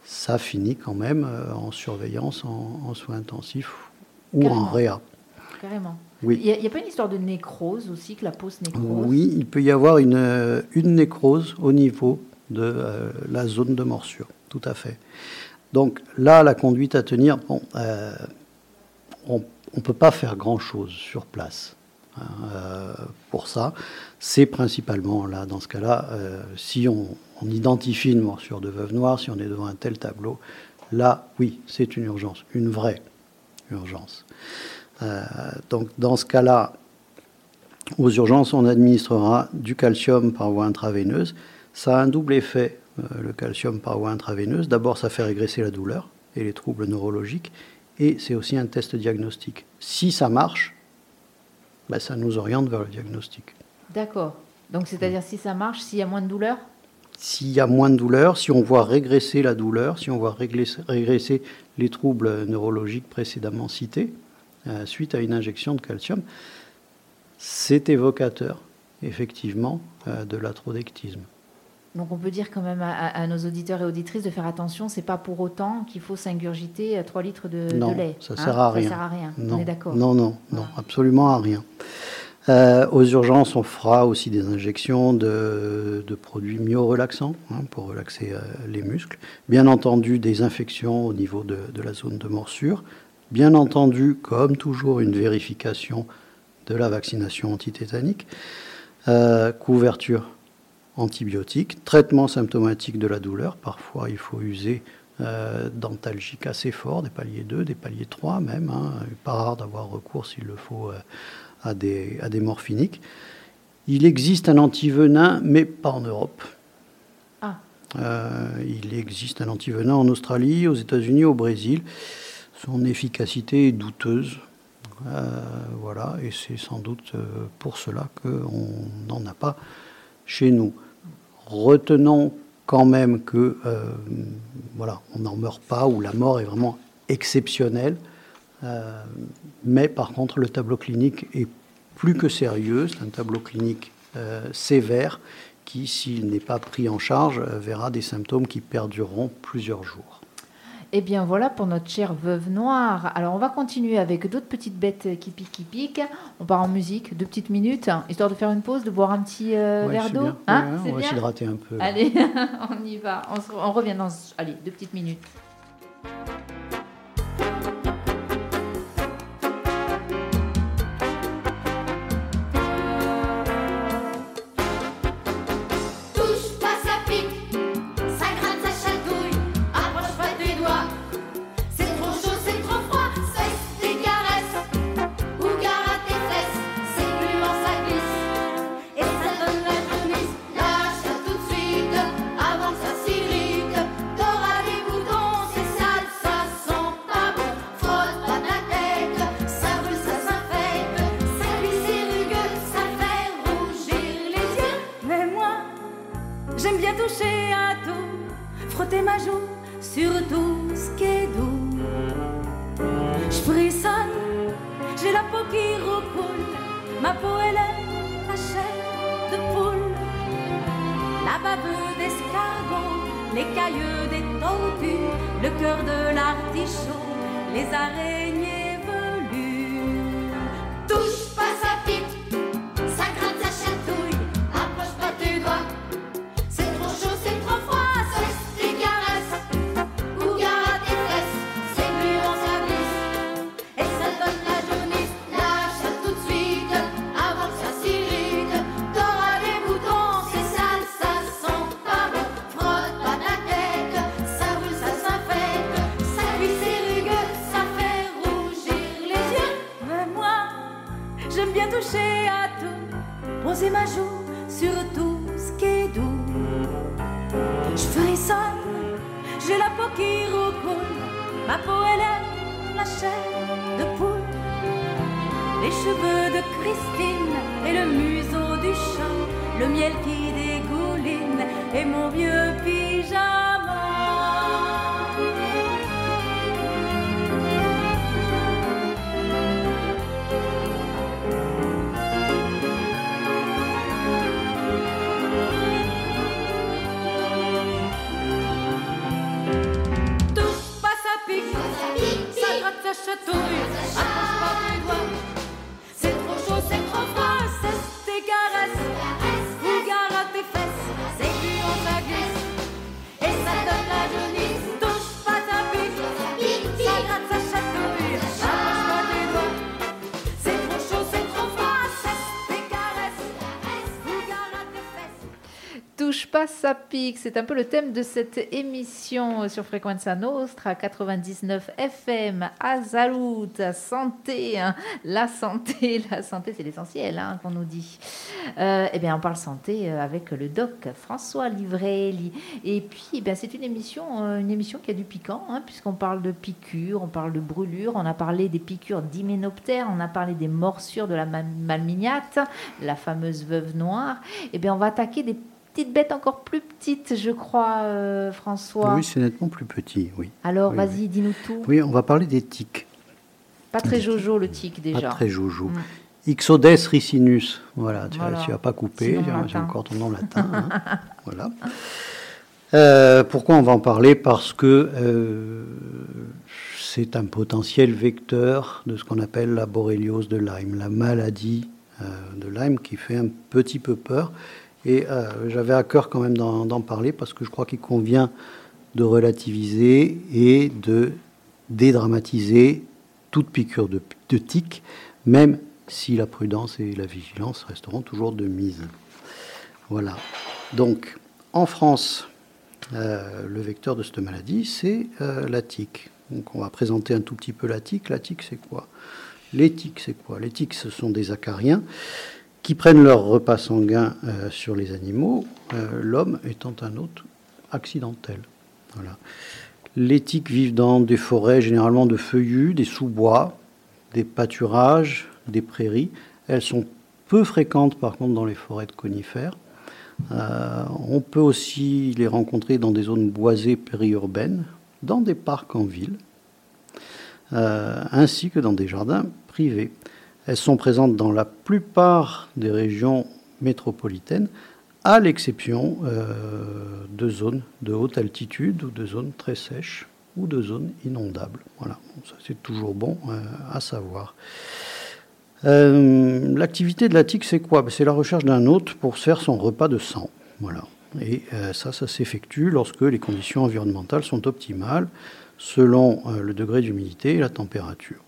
Ça finit quand même euh, en surveillance, en, en soins intensifs ou en réa. Carrément. Oui. Il n'y a, pas une histoire de nécrose aussi, que la peau se nécrose? Oui, il peut y avoir une, euh, une nécrose au niveau de euh, la zone de morsure, tout à fait. Donc là, la conduite à tenir, bon, euh, on ne peut pas faire grand-chose sur place hein, euh, pour ça. C'est principalement, là, dans ce cas-là, si on, on identifie une morsure de veuve noire, si on est devant un tel tableau, là, oui, c'est une urgence, une vraie urgence. Euh, donc dans ce cas-là, aux urgences, on administrera du calcium par voie intraveineuse. Ça a un double effet, euh, le calcium par voie intraveineuse. D'abord, ça fait régresser la douleur et les troubles neurologiques. Et c'est aussi un test diagnostique. Si ça marche, ben, ça nous oriente vers le diagnostic. D'accord. Donc, c'est-à-dire si ça marche, s'il y a moins de douleur? S'il y a moins de douleur, si on voit régresser la douleur, si on voit régresser, régresser les troubles neurologiques précédemment cités, euh, suite à une injection de calcium, c'est évocateur, effectivement, euh, de l'atrodectisme. Donc, on peut dire quand même à, nos auditeurs et auditrices de faire attention. C'est pas pour autant qu'il faut s'ingurgiter 3 litres de, lait. ça hein. sert à rien. Ça sert à rien. Non, On est d'accord. non, non, non, absolument à rien. Euh, aux urgences, on fera aussi des injections de, de produits myorelaxants hein, pour relaxer euh, les muscles. Bien entendu, des infections au niveau de, de la zone de morsure. Bien entendu, comme toujours, une vérification de la vaccination antitétanique. Euh, couverture antibiotique, traitement symptomatique de la douleur. Parfois, il faut user euh, d'antalgiques assez forts, des paliers 2, des paliers 3 même. Hein. Pas rare d'avoir recours, s'il le faut, euh, à, des, à des morphiniques. Il existe un antivenin, mais pas en Europe. Ah. Il existe un antivenin en Australie, aux États-Unis, au Brésil. Son efficacité est douteuse. Euh, voilà, et c'est sans doute euh, pour cela qu'on n'en a pas chez nous. Retenons quand même que euh, on n'en meurt pas ou la mort est vraiment exceptionnelle. Mais par contre, le tableau clinique est plus que sérieux. C'est un tableau clinique sévère qui, s'il n'est pas pris en charge, verra des symptômes qui perdureront plusieurs jours. Eh bien voilà pour notre chère veuve noire. Alors on va continuer avec d'autres petites bêtes qui piquent, qui piquent. On part en musique, deux petites minutes, hein, histoire de faire une pause, de boire un petit euh, Ouais, verre d'eau. Hein, Ouais, on va s'hydrater un peu. là. Allez, on y va. On, se- on revient dans... Allez, deux petites minutes. Ça pique. C'est un peu le thème de cette émission sur Frequenza Nostra 99 FM. Azalut, santé, hein. la santé, la santé, c'est l'essentiel hein, qu'on nous dit. Euh, eh bien, on parle santé euh, avec le doc François Livrelli. Et puis, eh bien, c'est une émission, euh, une émission qui a du piquant, hein, puisqu'on parle de piqûres, on parle de brûlures, on a parlé des piqûres d'hyménoptères, on a parlé des morsures de la mal- malmignate, la fameuse veuve noire. Eh bien, on va attaquer des petites bêtes encore plus petites, je crois, euh, François. Oui, c'est nettement plus petit, oui. Alors, Oui, vas-y, dis-nous tout. Oui, on va parler des tiques. Pas très jojo le tic déjà. Pas très joujou. Mm. Ixodes ricinus. Voilà, tu Voilà. pas coupé, Sinon j'ai encore ton nom latin. hein. voilà. Euh, pourquoi on va en parler? Parce que euh, c'est un potentiel vecteur de ce qu'on appelle la boréliose de Lyme, la maladie euh, de Lyme qui fait un petit peu peur. Et euh, j'avais à cœur quand même d'en parler parce que je crois qu'il convient de relativiser et de dédramatiser toute piqûre de, de tic, même si la prudence et la vigilance resteront toujours de mise. Voilà. Donc, en France, euh, le vecteur de cette maladie, c'est euh, la tique. Donc, on va présenter un tout petit peu la tique. La tique, c'est quoi? Les tiques, c'est quoi? Les tiques, ce sont des acariens qui prennent leur repas sanguin euh, sur les animaux, euh, l'homme étant un hôte accidentel. Voilà. Les tiques vivent dans des forêts généralement de feuillus, des sous-bois, des pâturages, des prairies. Elles sont peu fréquentes par contre dans les forêts de conifères. Euh, on peut aussi les rencontrer dans des zones boisées périurbaines, dans des parcs en ville, ainsi que dans des jardins privés. Elles sont présentes dans la plupart des régions métropolitaines, à l'exception euh, de zones de haute altitude ou de zones très sèches ou de zones inondables. Voilà, ça c'est toujours bon euh, à savoir. Euh, L'activité de la tique, c'est quoi? C'est la recherche d'un hôte pour se faire son repas de sang. Voilà. Et ça, ça s'effectue lorsque les conditions environnementales sont optimales, selon le degré d'humidité et la température.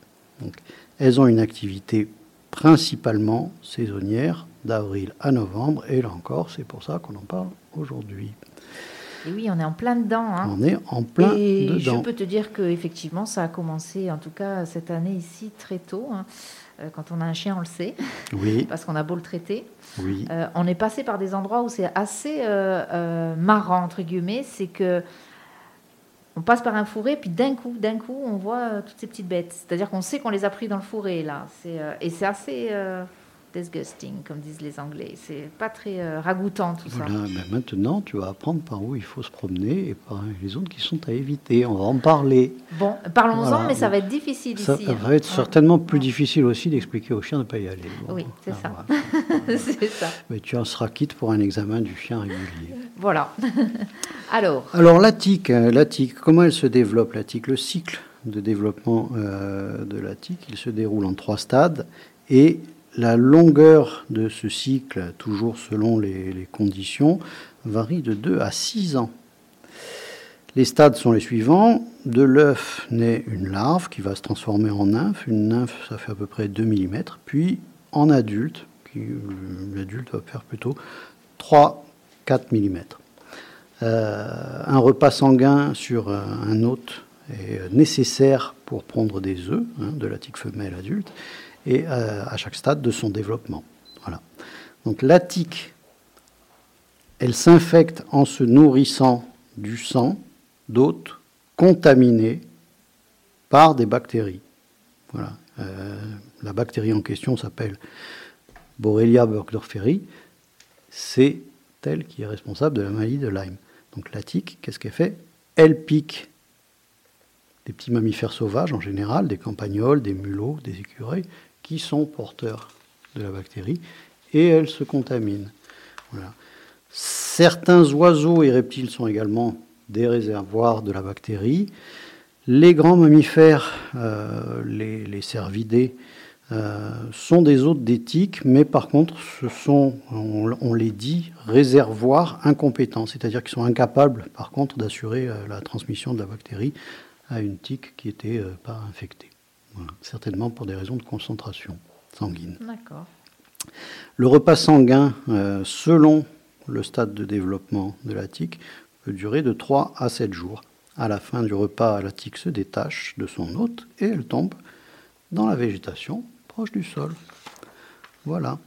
Donc, elles ont une activité principalement saisonnière d'avril à novembre, et là encore, c'est pour ça qu'on en parle aujourd'hui. Et oui, on est en plein dedans. hein. On est en plein et je peux te dire que effectivement, ça a commencé, en tout cas cette année ici, très tôt. hein. Euh, Quand on a un chien, on le sait, Oui, parce qu'on a beau le traiter. oui. Euh, on est passé par des endroits où c'est assez euh, euh, marrant entre guillemets, c'est que on passe par un fourré, puis d'un coup, d'un coup, on voit euh, toutes ces petites bêtes. C'est-à-dire qu'on sait qu'on les a pris dans le fourré là. Euh, et c'est assez euh, disgusting, comme disent les Anglais. C'est pas très euh, ragoûtant tout ça. Voilà, ben maintenant, tu vas apprendre par où il faut se promener et par les zones qui sont à éviter. On va en parler. Bon, parlons-en, Voilà. mais ça va être difficile Ça ici. va être hein. certainement plus difficile aussi d'expliquer au chien de ne pas y aller. Oui, c'est ah, ça. voilà. ça. Mais tu en seras quitte pour un examen du chien régulier. Voilà. Alors, Alors la tique, hein, la tique, comment elle se développe la tique Le cycle de développement euh, de la tique, il se déroule en trois stades et la longueur de ce cycle, toujours selon les, conditions, varie de 2 à 6 ans. Les stades sont les suivants. De l'œuf naît une larve qui va se transformer en nymphe. Une nymphe, ça fait à peu près 2 mm. Puis en adulte, euh, l'adulte va faire plutôt 3-4 mm. Euh, un repas sanguin sur euh, un hôte est nécessaire pour pondre des œufs hein, de la tique femelle adulte et euh, à chaque stade de son développement. Voilà. Donc la tique, elle s'infecte en se nourrissant du sang d'hôtes contaminés par des bactéries. Voilà. Euh, la bactérie en question s'appelle Borrelia burgdorferi. C'est elle qui est responsable de la maladie de Lyme. Donc la tique, qu'est-ce qu'elle fait? Elle pique des petits mammifères sauvages en général, des campagnols, des mulots, des écureuils, qui sont porteurs de la bactérie, et elle se contamine. Voilà. Certains oiseaux et reptiles sont également des réservoirs de la bactérie. Les grands mammifères, euh, les, cervidés, euh, sont des hôtes d'éthique, mais par contre, ce sont, on, les dit, réservoirs incompétents, c'est-à-dire qu'ils sont incapables, par contre, d'assurer euh, la transmission de la bactérie à une tique qui n'était pas infectée. Voilà. Certainement pour des raisons de concentration sanguine. d'accord. Le repas sanguin, euh, selon le stade de développement de la tique, peut durer de 3 à 7 jours. À la fin du repas, la tique se détache de son hôte et elle tombe dans la végétation proche du sol. Voilà.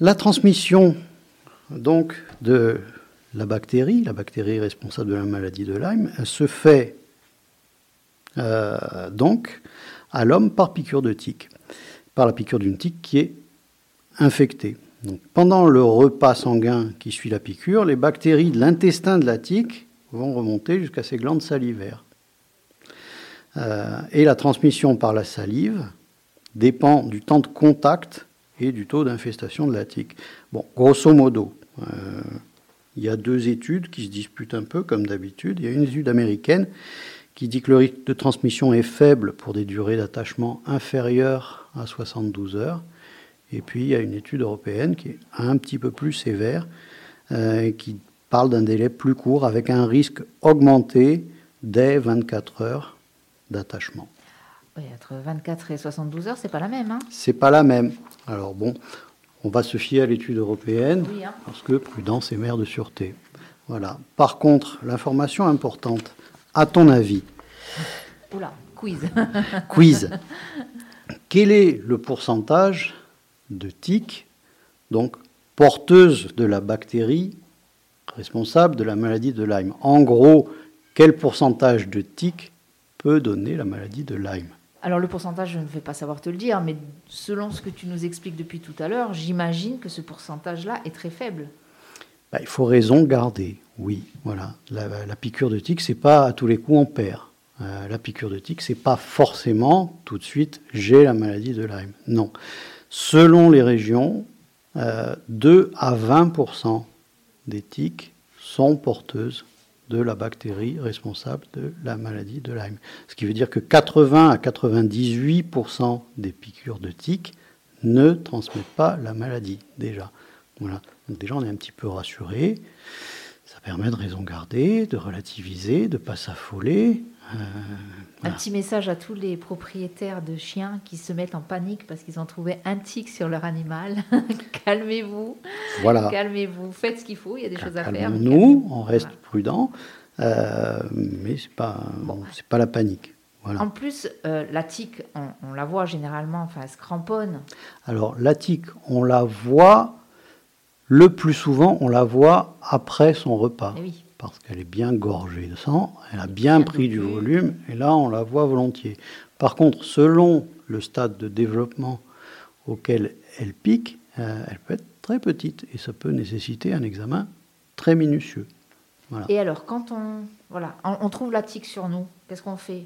La transmission donc de la bactérie, la bactérie responsable de la maladie de Lyme, elle se fait euh, donc à l'homme par piqûre de tique, par la piqûre d'une tique qui est infectée. Pendant le repas sanguin qui suit la piqûre, les bactéries de l'intestin de la tique vont remonter jusqu'à ses glandes salivaires. Euh, et la transmission par la salive dépend du temps de contact et du taux d'infestation de la tique. Bon, grosso modo, euh, il y a deux études qui se disputent un peu comme d'habitude. Il y a une étude américaine qui dit que le rythme de transmission est faible pour des durées d'attachement inférieures à 72 heures. Et puis il y a une étude européenne qui est un petit peu plus sévère, euh, qui parle d'un délai plus court avec un risque augmenté dès 24 heures d'attachement. Oui, entre 24 et 72 heures, c'est pas la même. Hein C'est pas la même. Alors bon, on va se fier à l'étude européenne Oui, hein. parce que prudence est mère de sûreté. Voilà. Par contre, l'information importante, à ton avis, Oula, quiz. quiz, quel est le pourcentage de tiques, donc porteuses de la bactérie responsable de la maladie de Lyme? En gros, quel pourcentage de tiques peut donner la maladie de Lyme? Alors le pourcentage, je ne vais pas savoir te le dire, mais selon ce que tu nous expliques depuis tout à l'heure, j'imagine que ce pourcentage-là est très faible. Bah, il faut raison garder, oui. Voilà. La, piqûre de tique, c'est pas à tous les coups on perd. Euh, la piqûre de tique, c'est pas forcément tout de suite j'ai la maladie de Lyme. Non. Selon les régions, euh, 2 à 20% des tiques sont porteuses de la bactérie responsable de la maladie de Lyme. Ce qui veut dire que 80 à 98% des piqûres de tiques ne transmettent pas la maladie déjà. Voilà. Donc déjà, on est un petit peu rassuré. Ça permet de raison garder, de relativiser, de ne pas s'affoler. Euh, Un petit message à tous les propriétaires de chiens qui se mettent en panique parce qu'ils ont trouvé un tic sur leur animal. Calmez-vous, voilà. calmez-vous, faites ce qu'il faut, il y a des choses à faire. calmez-vous. on reste Voilà. prudent, euh, mais c'est pas, bon, c'est pas la panique. Voilà. En plus, euh, la tique, on, on la voit généralement, enfin, elle se cramponne. Alors la tique, on la voit le plus souvent, on la voit après son repas. Eh oui. parce qu'elle est bien gorgée de sang, elle a bien pris du volume, et là on la voit volontiers. Par contre, selon le stade de développement auquel elle pique, euh, elle peut être très petite, et ça peut nécessiter un examen très minutieux. Voilà. Et alors, quand on, voilà, on, on trouve la tique sur nous, qu'est-ce qu'on fait?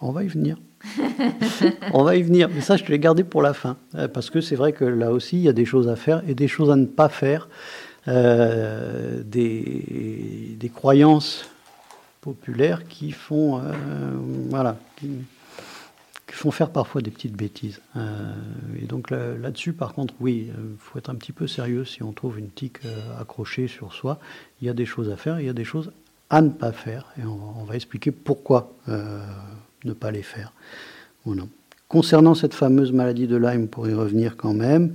On va y venir. on va y venir, mais ça je te l'ai gardé pour la fin, euh, parce que c'est vrai que là aussi il y a des choses à faire et des choses à ne pas faire, euh, des, des croyances populaires qui font, euh, voilà, qui, font faire parfois des petites bêtises. Et donc là- là-dessus, par contre, oui, il faut être un petit peu sérieux si on trouve une tique accrochée sur soi. Il y a des choses à faire, il y a des choses à ne pas faire, et on, va expliquer pourquoi ne pas les faire. Concernant cette fameuse maladie de Lyme, pour y revenir quand même,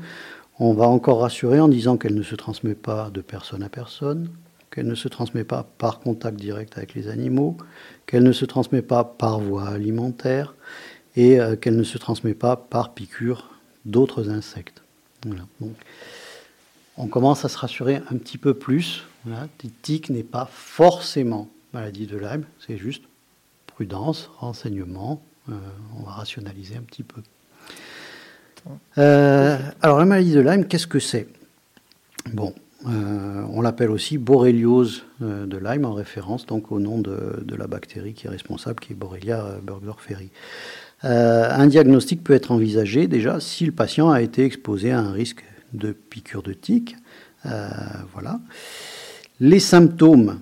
on va encore rassurer en disant qu'elle ne se transmet pas de personne à personne, qu'elle ne se transmet pas par contact direct avec les animaux, qu'elle ne se transmet pas par voie alimentaire et euh, qu'elle ne se transmet pas par piqûre d'autres insectes. On commence à se rassurer un petit peu plus. Voilà. Tic n'est pas forcément maladie de Lyme, c'est juste prudence, renseignement. euh, on va rationaliser un petit peu. Euh, alors la maladie de Lyme, qu'est-ce que c'est? Bon, euh, on l'appelle aussi boréliose euh, de Lyme en référence donc au nom de, de la bactérie qui est responsable, qui est Borrelia burgdorferi. Euh, un diagnostic peut être envisagé déjà si le patient a été exposé à un risque de piqûre de tique. Voilà. Les symptômes,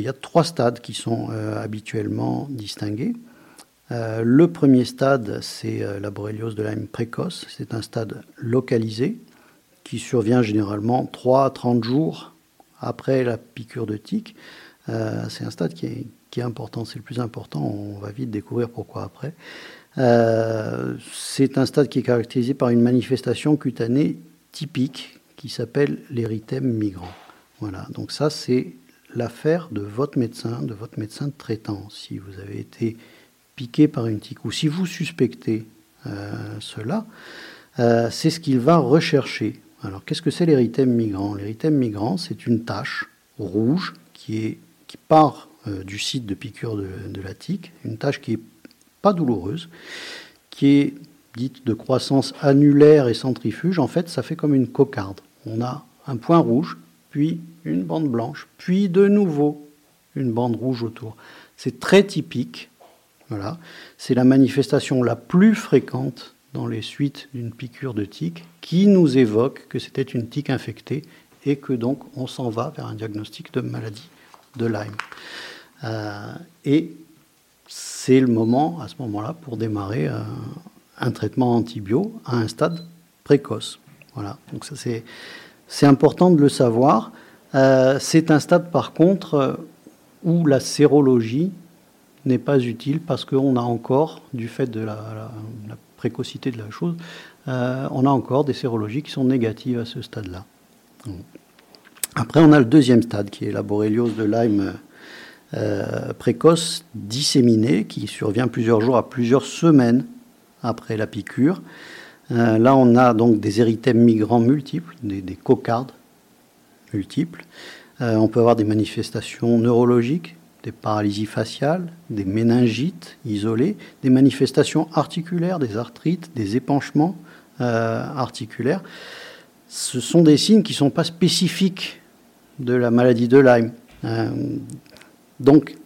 il y a trois stades qui sont euh, habituellement distingués. Euh, le premier stade, c'est euh, la borréliose de Lyme précoce. C'est un stade localisé qui survient généralement 3 à 30 jours après la piqûre de tique. C'est un stade qui est, qui est important, c'est le plus important. On va vite découvrir pourquoi après. C'est un stade qui est caractérisé par une manifestation cutanée typique qui s'appelle l'érythème migrant. Voilà, donc ça c'est l'affaire de votre médecin, de votre médecin traitant. Si vous avez été piqué par une tique ou si vous suspectez euh, cela, euh, c'est ce qu'il va rechercher. Alors qu'est-ce que c'est l'érythème migrant? L'érythème migrant, c'est une tache rouge qui, part euh, du site de piqûre de, de la tique, une tache qui est pas douloureuse, qui est dite de croissance annulaire et centrifuge. En fait, ça fait comme une cocarde. On a un point rouge, puis une bande blanche, puis de nouveau une bande rouge autour. C'est très typique. Voilà. C'est la manifestation la plus fréquente dans les suites d'une piqûre de tique qui nous évoque que c'était une tique infectée et que donc on s'en va vers un diagnostic de maladie de Lyme. Euh, et c'est le moment, à ce moment-là, pour démarrer euh, un traitement antibio à un stade précoce. Voilà, c'est important de le savoir. Euh, c'est un stade par contre euh, où la sérologie n'est pas utile parce qu'on a encore, du fait de la, précocité de la chose, euh, on a encore des sérologies qui sont négatives à ce stade-là. Après, on a le deuxième stade qui est la borréliose de Lyme précoce disséminée qui survient plusieurs jours à plusieurs semaines après la piqûre. Là, on a donc des érythèmes migrants multiples, des cocardes Euh, on peut avoir des manifestations neurologiques, des paralysies faciales, des méningites isolées, des manifestations articulaires, des arthrites, des épanchements euh, articulaires. Ce sont des signes qui ne sont pas spécifiques de la maladie de Lyme. Euh, donc,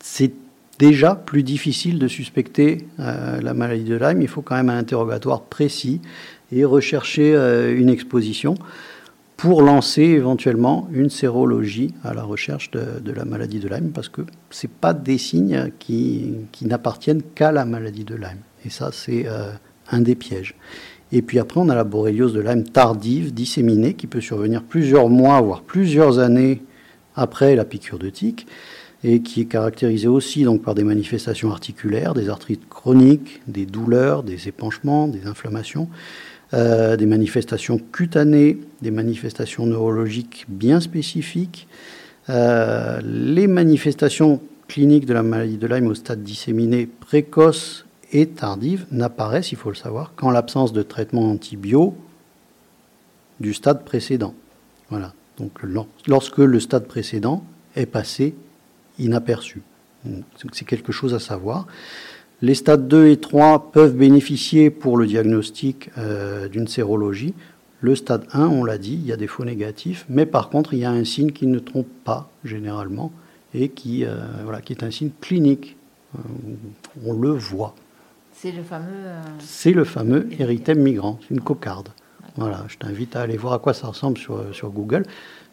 c'est déjà plus difficile de suspecter la maladie de Lyme. Il faut quand même un interrogatoire précis et rechercher une exposition pour lancer éventuellement une sérologie à la recherche de, la maladie de Lyme, parce que ce pas des signes qui, qui n'appartiennent qu'à la maladie de Lyme. Et ça, c'est euh, un des pièges. Et puis après, on a la borréliose de Lyme tardive, disséminée, qui peut survenir plusieurs mois, voire plusieurs années après la piqûre de tique, et qui est caractérisée aussi donc, par des manifestations articulaires, des arthrites chroniques, des douleurs, des épanchements, des inflammations, euh, des manifestations cutanées, des manifestations neurologiques bien spécifiques. Euh, les manifestations cliniques de la maladie de Lyme au stade disséminé précoce et tardive n'apparaissent, il faut le savoir, qu'en l'absence de traitement antibio du stade précédent. Voilà. Donc lor- lorsque le stade précédent est passé inaperçu. C'est quelque chose à savoir. Les stades 2 et 3 peuvent bénéficier pour le diagnostic euh, d'une sérologie. Le stade 1, on l'a dit, il y a des faux négatifs, mais par contre, il y a un signe qui ne trompe pas généralement et qui, euh, voilà, qui est un signe clinique. Euh, on le voit. C'est le fameux. euh, C'est le fameux érythème migrant, c'est une cocarde. Voilà, je t'invite à aller voir à quoi ça ressemble sur, sur Google.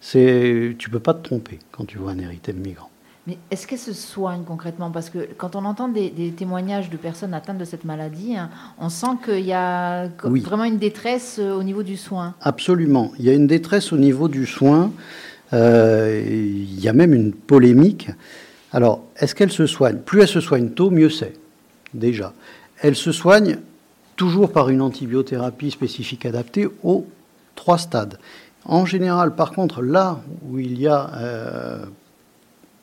C'est, tu peux pas te tromper quand tu vois un érythème migrant. Mais est-ce qu'elle se soigne concrètement? Parce que quand on entend des, des témoignages de personnes atteintes de cette maladie, hein, on sent qu'il y a Oui. vraiment une détresse euh, au niveau du soin. Absolument. Il y a une détresse au niveau du soin. Euh, il y a même une polémique. Alors, est-ce qu'elle se soigne? Plus elle se soigne tôt, mieux c'est. Déjà. Elle se soigne toujours par une antibiothérapie spécifique adaptée aux trois stades. En général, par contre, là où il y a euh,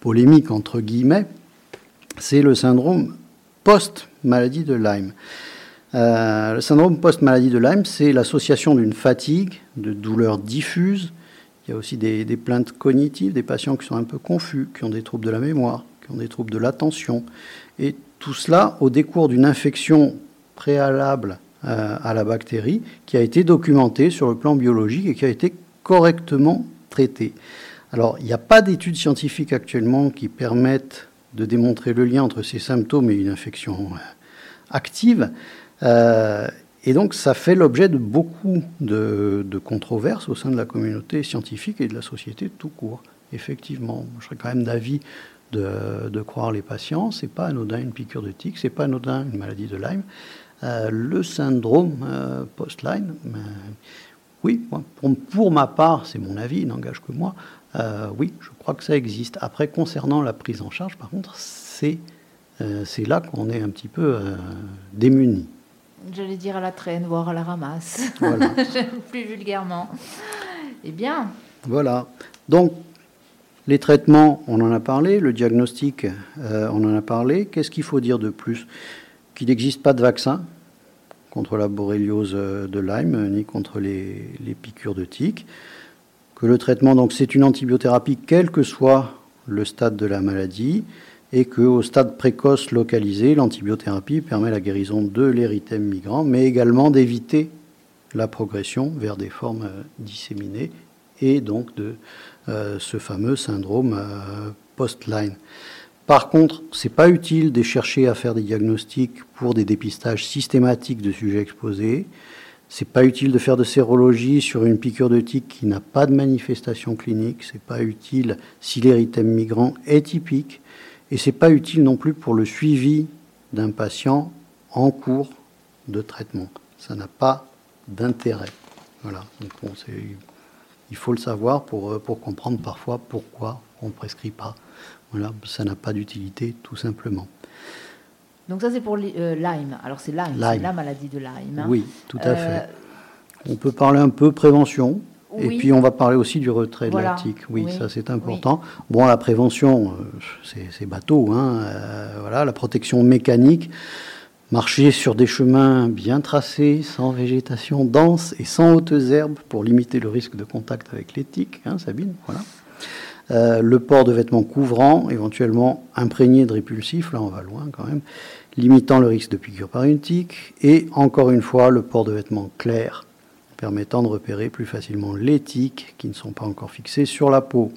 polémique entre guillemets, c'est le syndrome post-maladie de Lyme. Euh, le syndrome post-maladie de Lyme, c'est l'association d'une fatigue, de douleurs diffuses. Il y a aussi des, plaintes cognitives, des patients qui sont un peu confus, qui ont des troubles de la mémoire, qui ont des troubles de l'attention. Et tout cela au décours d'une infection préalable euh, à la bactérie qui a été documentée sur le plan biologique et qui a été correctement traitée. Alors, il n'y a pas d'études scientifiques actuellement qui permettent de démontrer le lien entre ces symptômes et une infection euh, active. Euh, et donc, ça fait l'objet de beaucoup de, controverses au sein de la communauté scientifique et de la société tout court. Effectivement, je serais quand même d'avis de, croire les patients. C'est pas anodin une piqûre de tique, c'est pas anodin une maladie de Lyme. Euh, le syndrome post-Lyme, oui, pour, pour ma part, c'est mon avis, n'engage que moi. Euh, oui, je crois que ça existe. Après, concernant la prise en charge, par contre, c'est euh, là qu'on est un petit peu euh, démuni. J'allais dire à la traîne, voire à la ramasse, Voilà. plus vulgairement. Eh bien, Voilà. Donc, les traitements, on en a parlé. Le diagnostic, euh, on en a parlé. Qu'est-ce qu'il faut dire de plus? Qu'il n'existe pas de vaccin contre la borréliose euh, de Lyme, ni contre les, les piqûres de tique. Que le traitement, donc, c'est une antibiothérapie, quel que soit le stade de la maladie, et qu'au stade précoce localisé, l'antibiothérapie permet la guérison de l'érythème migrant, mais également d'éviter la progression vers des formes euh, disséminées et donc de euh, ce fameux syndrome euh, post-line. Par contre, ce n'est pas utile de chercher à faire des diagnostics pour des dépistages systématiques de sujets exposés. C'est pas utile de faire de sérologie sur une piqûre de tique qui n'a pas de manifestation clinique. C'est pas utile si l'érythème migrant est typique. Et c'est pas utile non plus pour le suivi d'un patient en cours de traitement. Ça n'a pas d'intérêt. Voilà. Donc, bon, il faut le savoir pour, euh, pour comprendre parfois pourquoi on ne prescrit pas. Voilà, ça n'a pas d'utilité, tout simplement. Donc ça c'est pour euh, Lyme. Alors c'est Lyme, Lyme. la maladie de Lyme. hein. Oui, tout à Euh, fait. On peut parler un peu prévention. Oui. Et puis on va parler aussi du retrait Voilà. de la tique. Oui, Oui. ça c'est important. Bon, la prévention, euh, c'est- bateau. Hein. euh, voilà, la protection mécanique, marcher sur des chemins bien tracés, sans végétation dense et sans hautes herbes pour limiter le risque de contact avec les tiques. Hein, Sabine, voilà. Euh, le port de vêtements couvrants, éventuellement imprégnés de répulsifs, là on va loin quand même, limitant le risque de piqûre par une tique, et encore une fois le port de vêtements clairs, permettant de repérer plus facilement les tiques qui ne sont pas encore fixées sur la peau.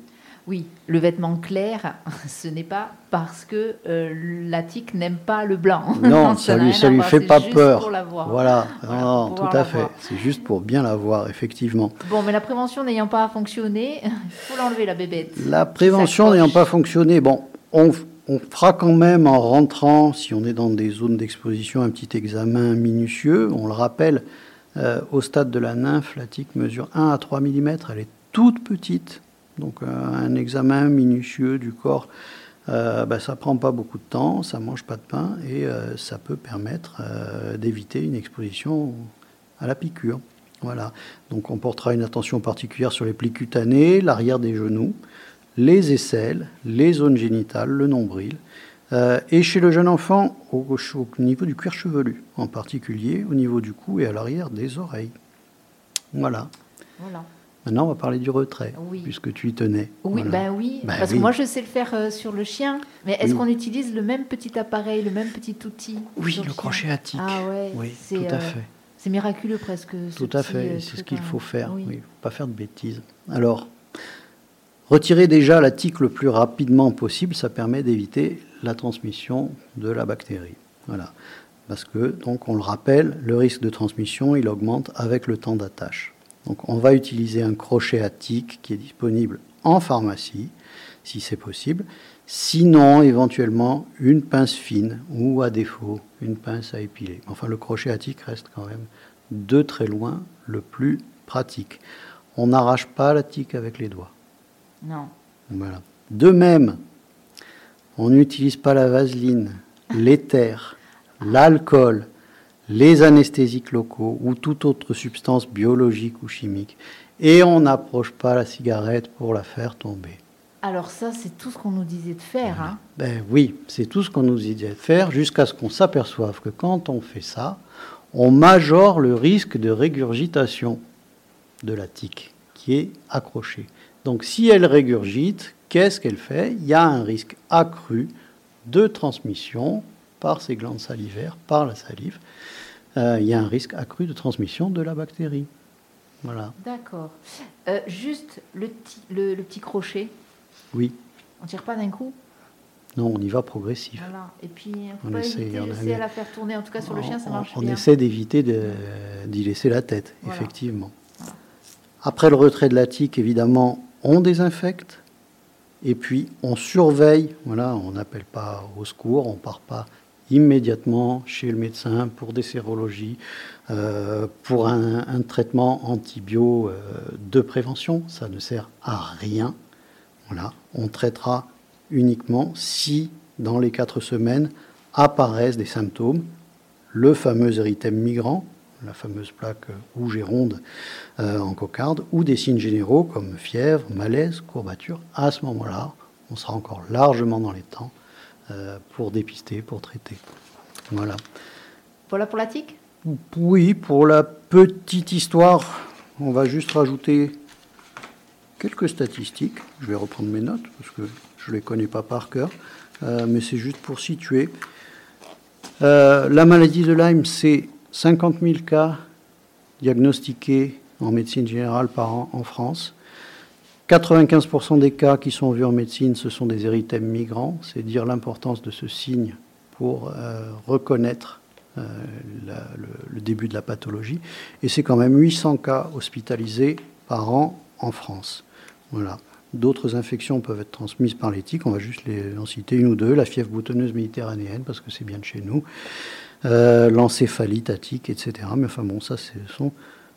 Oui, le vêtement clair, ce n'est pas parce que euh, la tique n'aime pas le blanc. Non, ça n'a lui, ça lui fait c'est pas juste peur. pour la voir. Voilà, Voilà, Non, tout à fait. C'est juste pour bien la voir, effectivement. Bon, mais la prévention n'ayant pas fonctionné, il faut l'enlever la bébête. La prévention n'ayant pas fonctionné, bon, on, on fera quand même en rentrant, si on est dans des zones d'exposition, un petit examen minutieux. On le rappelle, euh, au stade de la nymphe, la tique mesure 1 à 3 mm, elle est toute petite. Donc euh, un examen minutieux du corps, euh, ben, ça prend pas beaucoup de temps, ça mange pas de pain et euh, ça peut permettre euh, d'éviter une exposition à la piqûre. Voilà. Donc on portera une attention particulière sur les plis cutanés, l'arrière des genoux, les aisselles, les zones génitales, le nombril. Et chez le jeune enfant, au, au niveau du cuir chevelu, en particulier au niveau du cou et à l'arrière des oreilles. Voilà. Voilà. Maintenant, on va parler du retrait, Oui. puisque tu y tenais. Oui, Voilà. ben oui, Ben parce oui. que moi je sais le faire euh, sur le chien. Mais est-ce Oui. qu'on utilise le même petit appareil, le même petit outil Oui, le crochet à tique. Ah ouais, Oui, c'est, tout à euh, fait. C'est miraculeux presque. ce Tout à petit, fait, euh, c'est ce qu'il faut faire. Oui. Oui, faut pas faire de bêtises. Alors, retirer déjà la tique le plus rapidement possible, ça permet d'éviter la transmission de la bactérie. Voilà. Parce que, donc, on le rappelle, le risque de transmission, il augmente avec le temps d'attache. Donc, on va utiliser un crochet à tique qui est disponible en pharmacie, si c'est possible. Sinon, éventuellement, une pince fine ou, à défaut, une pince à épiler. Enfin, le crochet à tique reste quand même de très loin le plus pratique. On n'arrache pas la tique avec les doigts. Non. Voilà. De même, on n'utilise pas la vaseline, l'éther, l'alcool, les anesthésiques locaux ou toute autre substance biologique ou chimique. Et on n'approche pas la cigarette pour la faire tomber. Alors ça, c'est tout ce qu'on nous disait de faire. Hein. Ben oui, c'est tout ce qu'on nous dit de faire jusqu'à ce qu'on s'aperçoive que quand on fait ça, on majore le risque de régurgitation de la tique qui est accrochée. Donc si elle régurgite, qu'est-ce qu'elle fait? Il y a un risque accru de transmission par ces glandes salivaires, par la salive. Euh, il y a un risque accru de transmission de la bactérie. Voilà. D'accord. Euh, juste le, petit- le, le petit crochet, Oui. on tire pas d'un coup? Non, on y va progressif. Voilà. Et puis, On pas essaie, hésiter on a à la faire tourner. En tout cas, sur le chien, ça On- marche on, bien. essaie d'éviter d'y laisser la tête, Voilà. effectivement. Après le retrait de la tique, évidemment, on désinfecte. Et puis, on surveille. Voilà, on n'appelle pas au secours, on part pas immédiatement chez le médecin pour des sérologies, euh, pour un, traitement antibio euh, de prévention. Ça ne sert à rien. Voilà, on traitera uniquement si, dans les quatre semaines, apparaissent des symptômes, le fameux érythème migrant, la fameuse plaque rouge et ronde euh, en cocarde, ou des signes généraux comme fièvre, malaise, courbature. À ce moment-là, on sera encore largement dans les temps pour dépister, pour traiter. Voilà. Voilà pour la tique? Oui, pour la petite histoire, on va juste rajouter quelques statistiques. Je vais reprendre mes notes parce que je ne les connais pas par cœur, euh, mais c'est juste pour situer. Euh, la maladie de Lyme, c'est 50 000 cas diagnostiqués en médecine générale par an en France. 95% des cas qui sont vus en médecine, ce sont des érythèmes migrants. C'est dire l'importance de ce signe pour euh, reconnaître euh, le, début de la pathologie. Et c'est quand même 800 cas hospitalisés par an en France. Voilà. D'autres infections peuvent être transmises par les tiques. On va juste les, en citer une ou deux. La fièvre boutonneuse méditerranéenne, parce que c'est bien de chez nous. euh, l'encéphalie tatique, etc. Mais enfin bon, ça, ce sont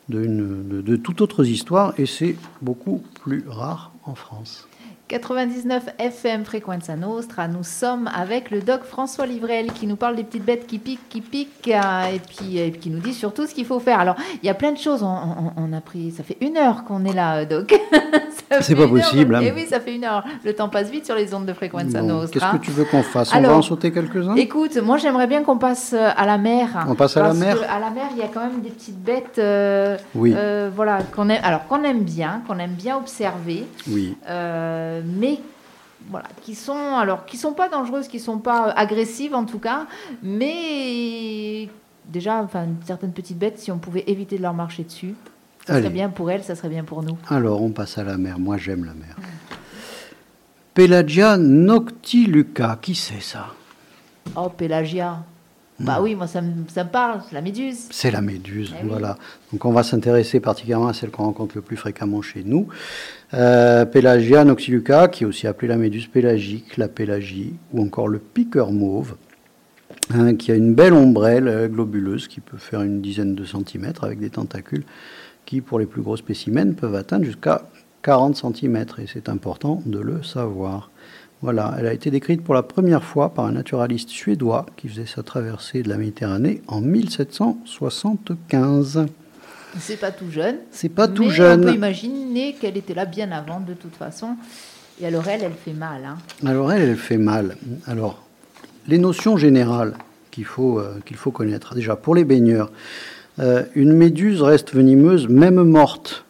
de, de, toutes autres histoires et c'est beaucoup plus rare en France. 99 FM Frequenza Nostra, nous sommes avec le doc François Livrel qui nous parle des petites bêtes qui piquent, qui piquent, euh, et puis qui nous dit surtout ce qu'il faut faire. Alors, il y a plein de choses, on a pris, ça fait une heure qu'on est là, euh, doc. C'est pas possible, hein. Et oui, ça fait une heure. Le temps passe vite sur les ondes de Nostra. Qu'est-ce que tu veux qu'on fasse? On Alors, va en sauter quelques-uns? Écoute, moi j'aimerais bien qu'on passe euh, à la mer. On passe à la mer? À la mer, il y a quand même des petites bêtes, euh, Oui, euh, voilà, qu'on aime, alors qu'on aime bien, qu'on aime bien observer. oui. Euh, mais voilà, qui sont alors qui sont pas dangereuses, qui sont pas agressives en tout cas, mais déjà, enfin certaines petites bêtes, si on pouvait éviter de leur marcher dessus, ça Allez. serait bien pour elles, ça serait bien pour nous. Alors, on passe à la mer. Moi, j'aime la mer. Pelagia noctiluca, qui c'est ça? Oh Pélagia, bah Hmm. oui, moi ça me, ça me parle, c'est la méduse. C'est la méduse, Eh oui. voilà. Donc on va s'intéresser particulièrement à celle qu'on rencontre le plus fréquemment chez nous. Euh, Pelagia noctiluca, qui est aussi appelée la méduse pélagique, la pélagie, ou encore le piqueur mauve, hein, qui a une belle ombrelle euh, globuleuse qui peut faire une dizaine de centimètres avec des tentacules qui, pour les plus gros spécimens, peuvent atteindre jusqu'à 40 centimètres. Et c'est important de le savoir. Voilà, elle a été décrite pour la première fois par un naturaliste suédois qui faisait sa traversée de la Méditerranée en 1775. C'est pas tout jeune. C'est pas tout mais On peut jeune. imaginer qu'elle était là bien avant de toute façon. Et alors elle, elle fait mal. Hein. Alors elle, elle fait mal. Alors, les notions générales qu'il faut, euh, qu'il faut connaître. Déjà, pour les baigneurs, euh, une méduse reste venimeuse même morte,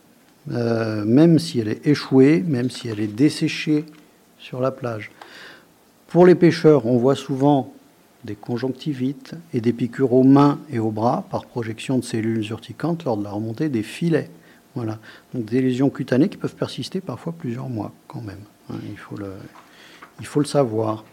euh, même si elle est échouée, même si elle est desséchée sur la plage. Pour les pêcheurs, on voit souvent des conjonctivites et des piqûres aux mains et aux bras par projection de cellules urticantes lors de la remontée des filets. Voilà. Donc des lésions cutanées qui peuvent persister parfois plusieurs mois quand même. hein, il, faut le, il faut le savoir.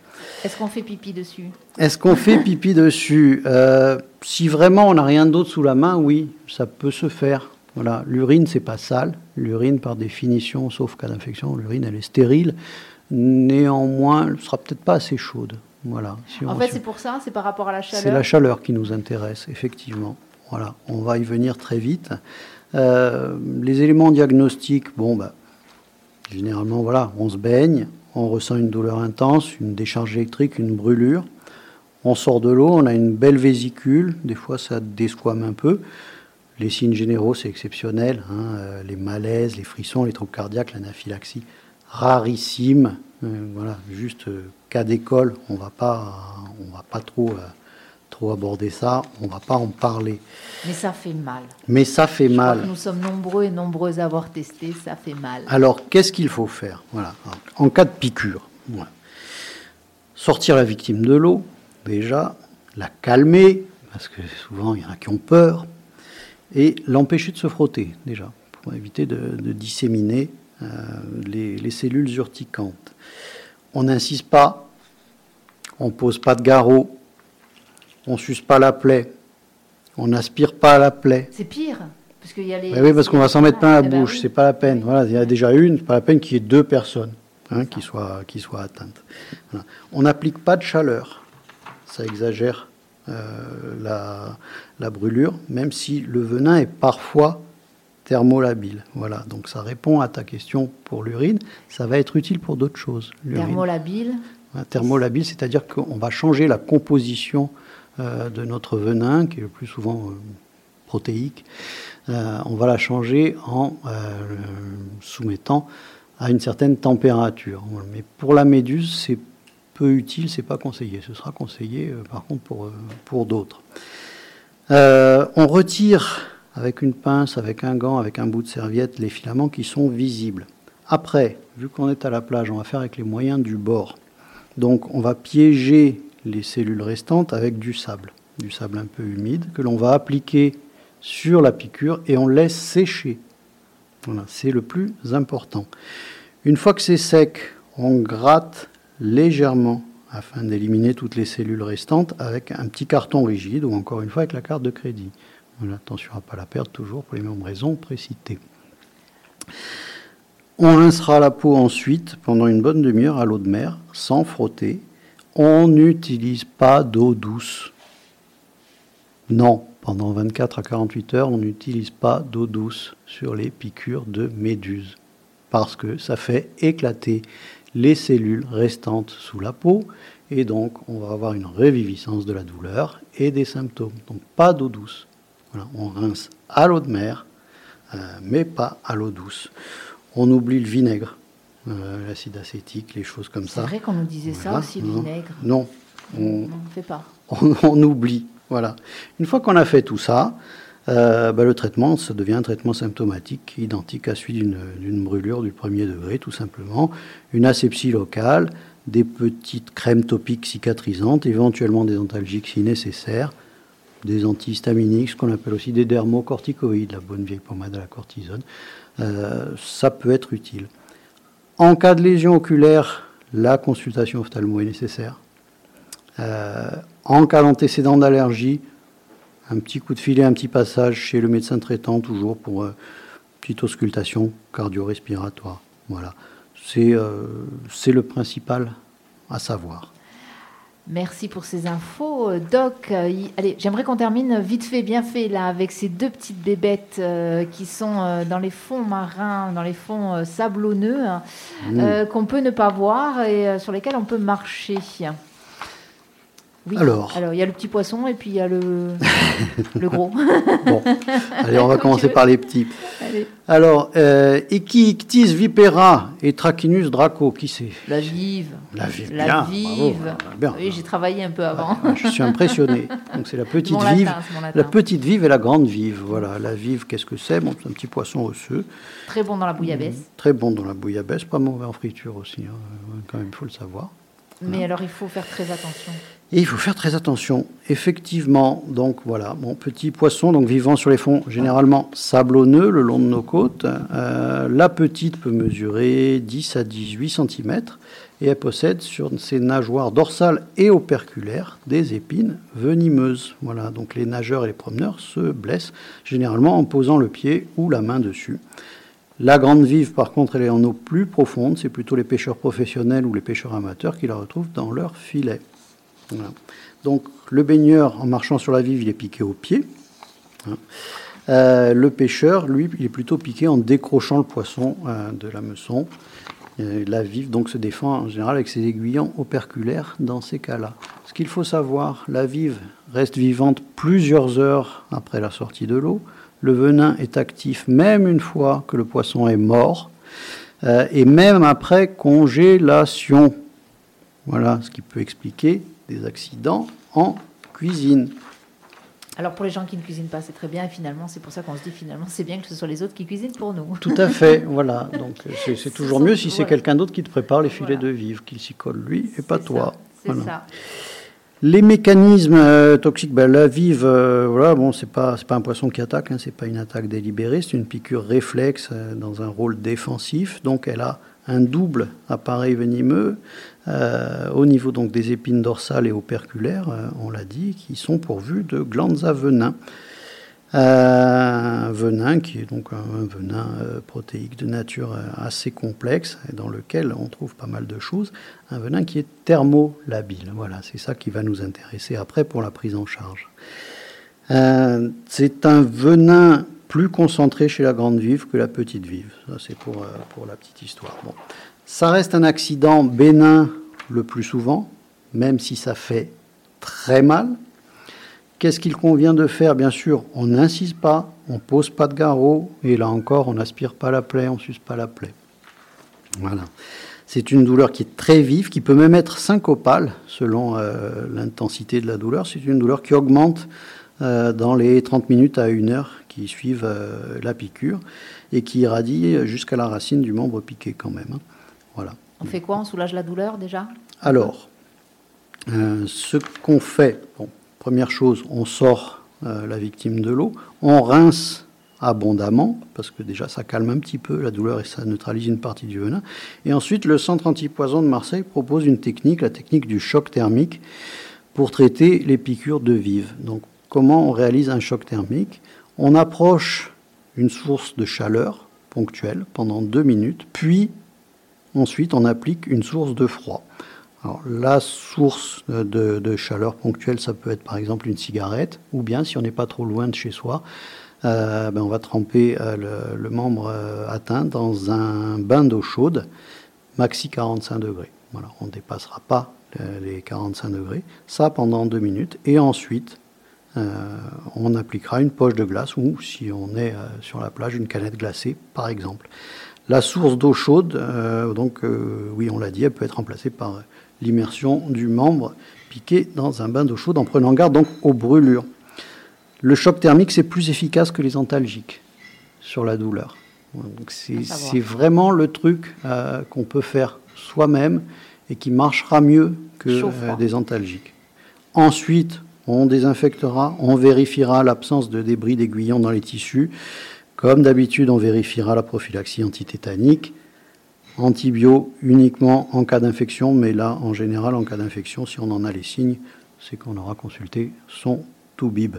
Est-ce qu'on fait pipi dessus Est-ce qu'on fait pipi dessus Euh, Si vraiment on n'a rien d'autre sous la main, oui, ça peut se faire. Voilà, l'urine c'est pas sale. L'urine, par définition, sauf cas d'infection, l'urine elle est stérile. Néanmoins, elle sera peut-être pas assez chaude. Voilà. Si En on- fait, c'est pour ça, c'est par rapport à la c'est chaleur. la chaleur qui nous intéresse, effectivement. Voilà, on va y venir très vite. Euh, les éléments diagnostiques, bon, bah, généralement, voilà, on se baigne, on ressent une douleur intense, une décharge électrique, une brûlure. On sort de l'eau, on a une belle vésicule, des fois ça desquame un peu. Les signes généraux, c'est exceptionnel, hein, euh, les malaises, les frissons, les troubles cardiaques, l'anaphylaxie, rarissime. Euh, voilà, juste euh, cas d'école, on on va pas trop, trop aborder ça, on va pas en parler. Mais ça fait mal. Mais ça fait Je mal. nous sommes nombreux et nombreuses à avoir testé, ça fait mal. Alors, qu'est-ce qu'il faut faire? Voilà. En cas de piqûre, voilà. sortir la victime de l'eau, déjà, la calmer, parce que souvent il y en a qui ont peur, et l'empêcher de se frotter, déjà, pour éviter de, de disséminer euh, les, les cellules urticantes. On n'insiste pas, on pose pas de garrot, on suce pas la plaie, on n'aspire pas à la plaie. C'est pire. Parce qu'il y a les, Ben oui, parce qu'on va s'en mettre plein la Eh ben bouche, c'est pas la peine. Voilà, il y a déjà une, c'est pas la peine qu'il y ait deux personnes hein, qui, soient, qui soient atteintes. Voilà. On n'applique pas de chaleur, ça exagère euh, la, la brûlure, même si le venin est parfois thermolabile. Voilà, donc ça répond à ta question pour l'urine. Ça va être utile pour d'autres choses. Thermolabile. Thermolabile, c'est-à-dire qu'on va changer la composition de notre venin, qui est le plus souvent euh, protéique. Euh, on va la changer en euh, soumettant à une certaine température. Mais pour la méduse, c'est peu utile, c'est pas conseillé. Ce sera conseillé, euh, par contre, pour, euh, d'autres. Euh, on retire avec une pince, avec un gant, avec un bout de serviette, les filaments qui sont visibles. Après, vu qu'on est à la plage, on va faire avec les moyens du bord. Donc on va piéger les cellules restantes avec du sable, du sable un peu humide, que l'on va appliquer sur la piqûre et on laisse sécher. Voilà, c'est le plus important. Une fois que c'est sec, on gratte légèrement afin d'éliminer toutes les cellules restantes avec un petit carton rigide ou encore une fois avec la carte de crédit. Voilà, attention à ne pas la perdre toujours pour les mêmes raisons précitées. On rincera la peau ensuite pendant une bonne demi-heure à l'eau de mer sans frotter. On n'utilise pas d'eau douce. Non, pendant 24 à 48 heures, on n'utilise pas d'eau douce sur les piqûres de méduses parce que ça fait éclater les cellules restantes sous la peau et donc on va avoir une reviviscence de la douleur et des symptômes. Donc pas d'eau douce. On rince à l'eau de mer, euh, mais pas à l'eau douce. On oublie le vinaigre, euh, l'acide acétique, les choses comme C'est ça. vrai qu'on nous disait ça aussi, le non. vinaigre. Non, on, ne fait pas. on, on oublie. Voilà. Une fois qu'on a fait tout ça, euh, bah, le traitement, ça devient un traitement symptomatique identique à celui d'une d'une brûlure du premier degré, tout simplement. Une asepsie locale, des petites crèmes topiques cicatrisantes, éventuellement des antalgiques si nécessaire, des antihistaminiques, ce qu'on appelle aussi des dermocorticoïdes, la bonne vieille pommade à la cortisone. Euh, ça peut être utile. En cas de lésion oculaire, la consultation ophtalmo est nécessaire. Euh, en cas d'antécédent d'allergie, un petit coup de filet, un petit passage chez le médecin traitant, toujours pour euh, petite auscultation cardio-respiratoire. Voilà. C'est euh, c'est le principal à savoir. Merci pour ces infos, euh, Doc. euh, Allez, j'aimerais qu'on termine vite fait, bien fait, là, avec ces deux petites bébêtes euh, qui sont euh, dans les fonds marins, dans les fonds euh, sablonneux, hein, Mmh. qu'on peut ne pas voir et sur lesquels on peut marcher. Oui. Alors. il y a le petit poisson et puis il y a le, le gros. Bon, allez, on va Comme commencer veux. par les petits. Allez. Alors, euh, vipera et Trachinus draco, qui c'est? La vive. La vive, La bien, vive. bravo, bien. Oui, j'ai travaillé un peu avant. Ah, Je suis impressionné. Donc c'est la petite Mon vive, mon la petite vive et la grande vive. Voilà, la vive, qu'est-ce que c'est? Bon, c'est un petit poisson osseux, Très bon dans la bouillabaisse. très bon dans la bouillabaisse, pas mauvais en friture aussi. hein. Quand même, il faut le savoir. Mais alors, il faut faire très attention. Et il faut faire très attention. Effectivement, donc voilà, mon petit poisson, donc vivant sur les fonds généralement sablonneux le long de nos côtes. Euh, la petite peut mesurer 10 à 18 cm et elle possède sur ses nageoires dorsales et operculaires des épines venimeuses. Voilà, donc les nageurs et les promeneurs se blessent généralement en posant le pied ou la main dessus. La grande vive, par contre, elle est en eau plus profonde. C'est plutôt les pêcheurs professionnels ou les pêcheurs amateurs qui la retrouvent dans leur filet. Donc, le baigneur, en marchant sur la vive, il est piqué au pied. Hein. Euh, le pêcheur, lui, il est plutôt piqué en décrochant le poisson euh, de la meçon. La vive, donc, se défend en général avec ses aiguillons operculaires dans ces cas-là. Ce qu'il faut savoir, la vive reste vivante plusieurs heures après la sortie de l'eau. Le venin est actif même une fois que le poisson est mort euh, et même après congélation. Voilà ce qui peut expliquer des accidents en cuisine. Alors pour les gens qui ne cuisinent pas, c'est très bien. Et finalement, c'est pour ça qu'on se dit finalement, c'est bien que ce soit les autres qui cuisinent pour nous. Tout à fait, voilà. Donc c'est c'est Ce toujours mieux si c'est quelqu'un d'autre qui te prépare les filets Voilà. de vivre, qu'il s'y colle lui et pas toi. C'est Voilà. ça. Les mécanismes euh, toxiques, ben, la vive, euh, voilà, bon, c'est pas, c'est pas un poisson qui attaque, hein, c'est pas une attaque délibérée, c'est une piqûre réflexe euh, dans un rôle défensif. Donc, elle a un double appareil venimeux euh, au niveau donc des épines dorsales et operculaires, euh, on l'a dit, qui sont pourvus de glandes à venin. Euh, venin qui est donc un, venin protéique de nature assez complexe et dans lequel on trouve pas mal de choses. Un venin qui est thermolabile. Voilà, c'est ça qui va nous intéresser après pour la prise en charge. C'est un venin plus concentré chez la grande vive que la petite vive. Ça, c'est pour, pour la petite histoire. Bon. Ça reste un accident bénin le plus souvent, même si ça fait très mal. Qu'est-ce qu'il convient de faire? Bien sûr, on n'insiste pas, on pose pas de garrot, et là encore, on n'aspire pas la plaie, on suce pas la plaie. Voilà. C'est une douleur qui est très vive, qui peut même être syncopale selon euh, l'intensité de la douleur. C'est une douleur qui augmente euh, dans les 30 minutes à 1 heure qui suivent euh, la piqûre et qui irradie jusqu'à la racine du membre piqué quand même. hein. Voilà. On fait quoi? On soulage la douleur déjà? Alors, euh, ce qu'on fait, bon, première chose, on sort euh, la victime de l'eau, on rince abondamment, parce que déjà ça calme un petit peu la douleur et ça neutralise une partie du venin. Et ensuite, le centre antipoison de Marseille propose une technique, la technique du choc thermique, pour traiter les piqûres de vive. Donc, comment on réalise un choc thermique? On approche une source de chaleur ponctuelle pendant deux minutes, puis ensuite on applique une source de froid. La source de, chaleur ponctuelle, ça peut être par exemple une cigarette, ou bien si on n'est pas trop loin de chez soi, euh, ben, on va tremper euh, le, membre euh, atteint dans un bain d'eau chaude, maxi 45 degrés. Voilà, on ne dépassera pas les 45 degrés. Ça pendant deux minutes. Et ensuite, on appliquera une poche de glace ou, si on est sur la plage, une canette glacée, par exemple. La source d'eau chaude, euh, donc, euh, oui, on l'a dit, elle peut être remplacée par l'immersion du membre piqué dans un bain d'eau chaude en prenant garde donc aux brûlures. Le choc thermique, c'est plus efficace que les antalgiques sur la douleur. Donc, C'est vraiment le truc euh, qu'on peut faire soi-même et qui marchera mieux que des antalgiques. Ensuite, on désinfectera, on vérifiera l'absence de débris d'aiguillons dans les tissus. Comme d'habitude, on vérifiera la prophylaxie antitétanique. Antibio uniquement en cas d'infection, mais là, en général, en cas d'infection, si on en a les signes, c'est qu'on aura consulté son toubib.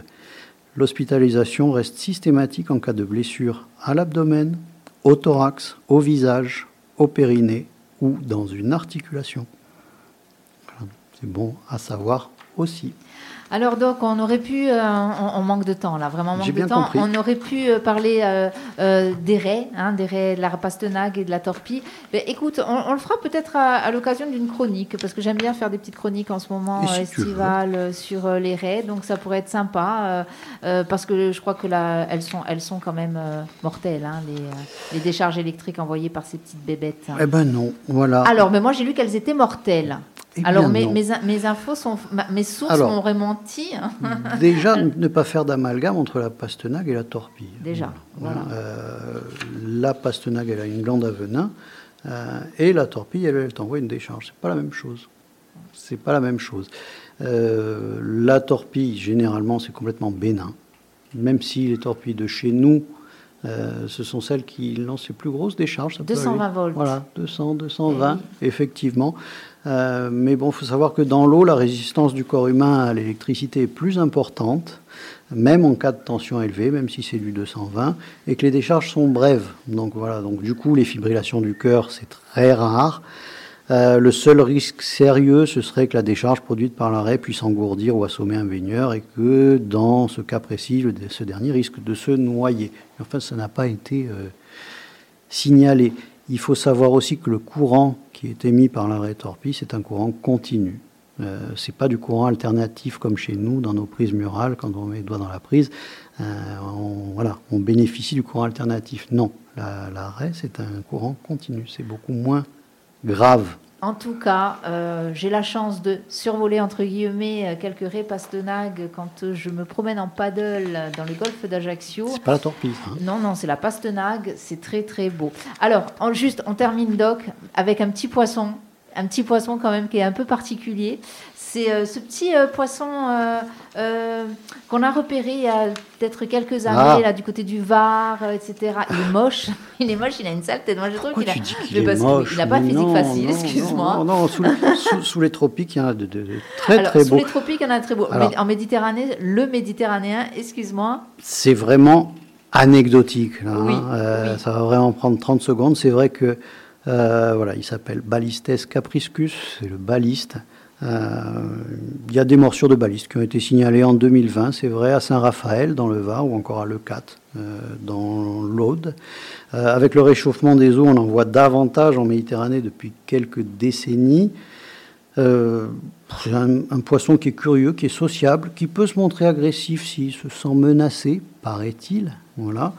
L'hospitalisation reste systématique en cas de blessure à l'abdomen, au thorax, au visage, au périnée ou dans une articulation. C'est bon à savoir aussi. Alors donc on aurait pu, euh, on, on manque de temps là, vraiment on manque de temps. compris. On aurait pu euh, parler euh, euh, des raies, hein, des raies de la pastenague et de la torpille. Mais écoute, on, on le fera peut-être à, à l'occasion d'une chronique, parce que j'aime bien faire des petites chroniques en ce moment si estivales sur les raies, donc ça pourrait être sympa, parce que je crois que là, elles sont, elles sont quand même mortelles, hein, les, les décharges électriques envoyées par ces petites bébêtes. hein. Eh ben non, voilà. Alors, mais moi j'ai lu qu'elles étaient mortelles. Eh Alors mes, infos sont, mes sources Alors. m'auraient menti. hein. Déjà, ne pas faire d'amalgame entre la pastenague et la torpille. Déjà, voilà. Euh, la pastenague, elle a une glande à venin, euh, et la torpille, elle, elle t'envoie une décharge. C'est pas la même chose. C'est pas la même chose. Euh, la torpille, généralement, c'est complètement bénin. Même si les torpilles de chez nous, euh, ce sont celles qui lancent les plus grosses décharges. ça peut 220 aller. volts. Voilà, 200, 220, Eh effectivement. Euh, mais bon, il faut savoir que dans l'eau, la résistance du corps humain à l'électricité est plus importante, même en cas de tension élevée, même si c'est du 220, et que les décharges sont brèves. Donc voilà, donc du coup, les fibrillations du cœur, c'est très rare. Euh, le seul risque sérieux, ce serait que la décharge produite par l'arrêt puisse engourdir ou assommer un baigneur et que, dans ce cas précis, ce dernier risque de se noyer. Enfin, ça n'a pas été euh, signalé. Il faut savoir aussi que le courant qui est émis par l'arrêt torpille, c'est un courant continu. Euh, c'est pas du courant alternatif comme chez nous dans nos prises murales quand on met le doigt dans la prise. On, voilà, on bénéficie du courant alternatif. Non, la- l'arrêt c'est un courant continu. C'est beaucoup moins grave. En tout cas, euh, j'ai la chance de survoler entre guillemets quelques raies pastenagues quand je me promène en paddle dans le golfe d'Ajaccio. C'est pas la torpille. hein. Non, non, c'est la pastenague, c'est très très beau. Alors, en- juste, on termine Doc avec un petit poisson, un petit poisson quand même qui est un peu particulier. C'est euh, ce petit euh, poisson euh, qu'on a repéré il y a peut-être quelques années, Ah. là, du côté du Var, etc. Il est moche, il est moche, il a une sale tête. Moi, je trouve qu'il a. parce qu'il- moche il n'a pas physique non, facile, excuse-moi. Non, non, sous, les, sous- sous les tropiques, il y en a de, de- de très Alors, très sous beaux. les tropiques, il y en a un très beau. Alors- Mais en Méditerranée, le Méditerranéen, excuse-moi, C'est vraiment anecdotique. Là, Oui, hein. Euh, oui. Ça va vraiment prendre 30 secondes. C'est vrai que euh, voilà, il s'appelle Balistes capriscus, c'est le baliste. Euh, il y a des morsures de baliste qui ont été signalées en 2020, c'est vrai, à Saint-Raphaël dans le Var ou encore à Leucate euh, dans l'Aude. Euh, avec le réchauffement des eaux, on en voit davantage en Méditerranée depuis quelques décennies. C'est un, poisson qui est curieux, qui est sociable, qui peut se montrer agressif s'il se sent menacé, paraît-il. Voilà.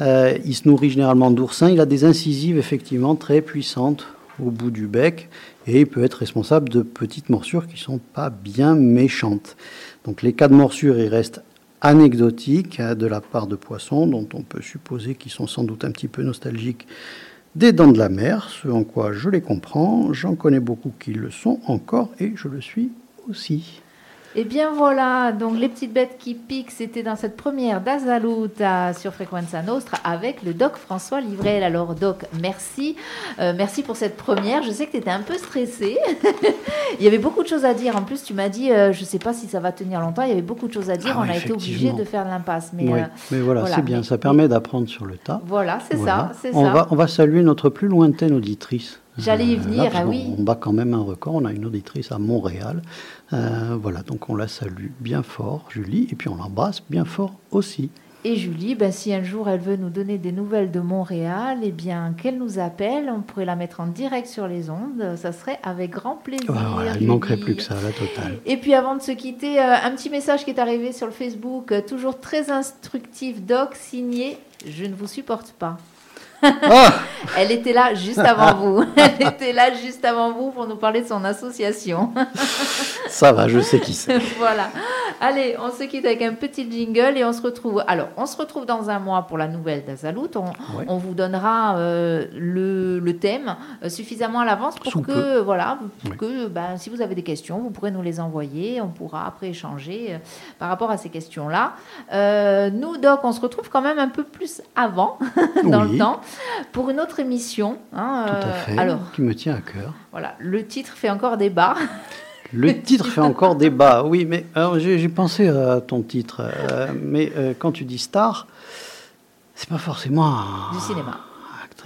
Il se nourrit généralement d'oursins. Il a des incisives effectivement très puissantes au bout du bec et il peut être responsable de petites morsures qui sont pas bien méchantes. Donc les cas de morsure, ils restent anecdotiques hein, de la part de poissons dont on peut supposer qu'ils sont sans doute un petit peu nostalgiques des dents de la mer, ce en quoi je les comprends. J'en connais beaucoup qui le sont encore et je le suis aussi. Eh bien voilà, donc les petites bêtes qui piquent, c'était dans cette première d'Azaluta sur Frequenza Nostra avec le doc François Livrel. Alors doc, merci. Euh, merci pour cette première. Je sais que tu étais un peu stressé. Il y avait beaucoup de choses à dire. En plus, tu m'as dit, euh, je ne sais pas si ça va tenir longtemps, il y avait beaucoup de choses à dire. Ah On a été obligé de faire l'impasse. Mais oui, euh, mais voilà, voilà, c'est bien, ça permet d'apprendre sur le tas. voilà, c'est Voilà. ça, c'est on ça. Va, on va saluer notre plus lointaine auditrice J'allais y Euh, venir, ah oui. On bat quand même un record. On a une auditrice à Montréal. Euh, voilà, donc on la salue bien fort, Julie, et puis on l'embrasse bien fort aussi. Et Julie, ben, si un jour elle veut nous donner des nouvelles de Montréal, eh bien qu'elle nous appelle, on pourrait la mettre en direct sur les ondes, ça serait avec grand plaisir. Ouais, voilà, il ne manquerait plus que ça, la totale. Et puis avant de se quitter, euh, un petit message qui est arrivé sur le Facebook, toujours très instructif, Doc, signé Je ne vous supporte pas. Ah Elle était là juste avant vous. Elle était là juste avant vous pour nous parler de son association. Ça va, je sais qui c'est. voilà. Allez, on se quitte avec un petit jingle et on se retrouve. Alors, on se retrouve dans un mois pour la nouvelle d'Azalut. On, Ouais. on vous donnera euh, le, le thème euh, suffisamment à l'avance pour Sous que, peu. voilà, pour Oui. que ben, si vous avez des questions, vous pourrez nous les envoyer. On pourra après échanger euh, par rapport à ces questions-là. Nous, Doc, on se retrouve quand même un peu plus avant, dans Oui. le temps, pour une autre émission. hein, Tout à euh, fait. alors, Qui me tient à cœur. voilà, le titre fait encore débat. Le titre fait encore débat. Oui, mais j'ai pensé à ton titre. euh, mais euh, quand tu dis star, c'est pas forcément Du cinéma.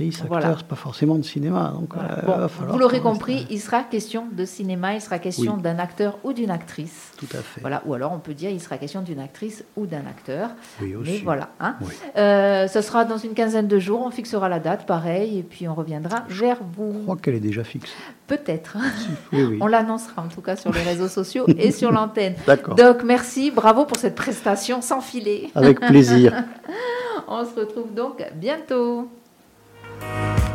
Actrice, acteur, Voilà. c'est pas forcément de cinéma. Donc, Voilà. euh, Bon, va falloir vous l'aurez compris, il sera question de cinéma, il sera question Oui. d'un acteur ou d'une actrice. Tout à fait. Voilà, ou alors on peut dire il sera question d'une actrice ou d'un acteur. Oui, aussi. Mais voilà, hein. Oui. Euh, ce sera dans une quinzaine de jours, on fixera la date, pareil, et puis on reviendra vers Je vous. crois qu'elle est déjà fixée. Peut-être. Oui, oui. On l'annoncera en tout cas sur les réseaux sociaux et sur l'antenne. D'accord. Donc merci, bravo pour cette prestation sans filet. Avec plaisir. On se retrouve donc bientôt. Thank you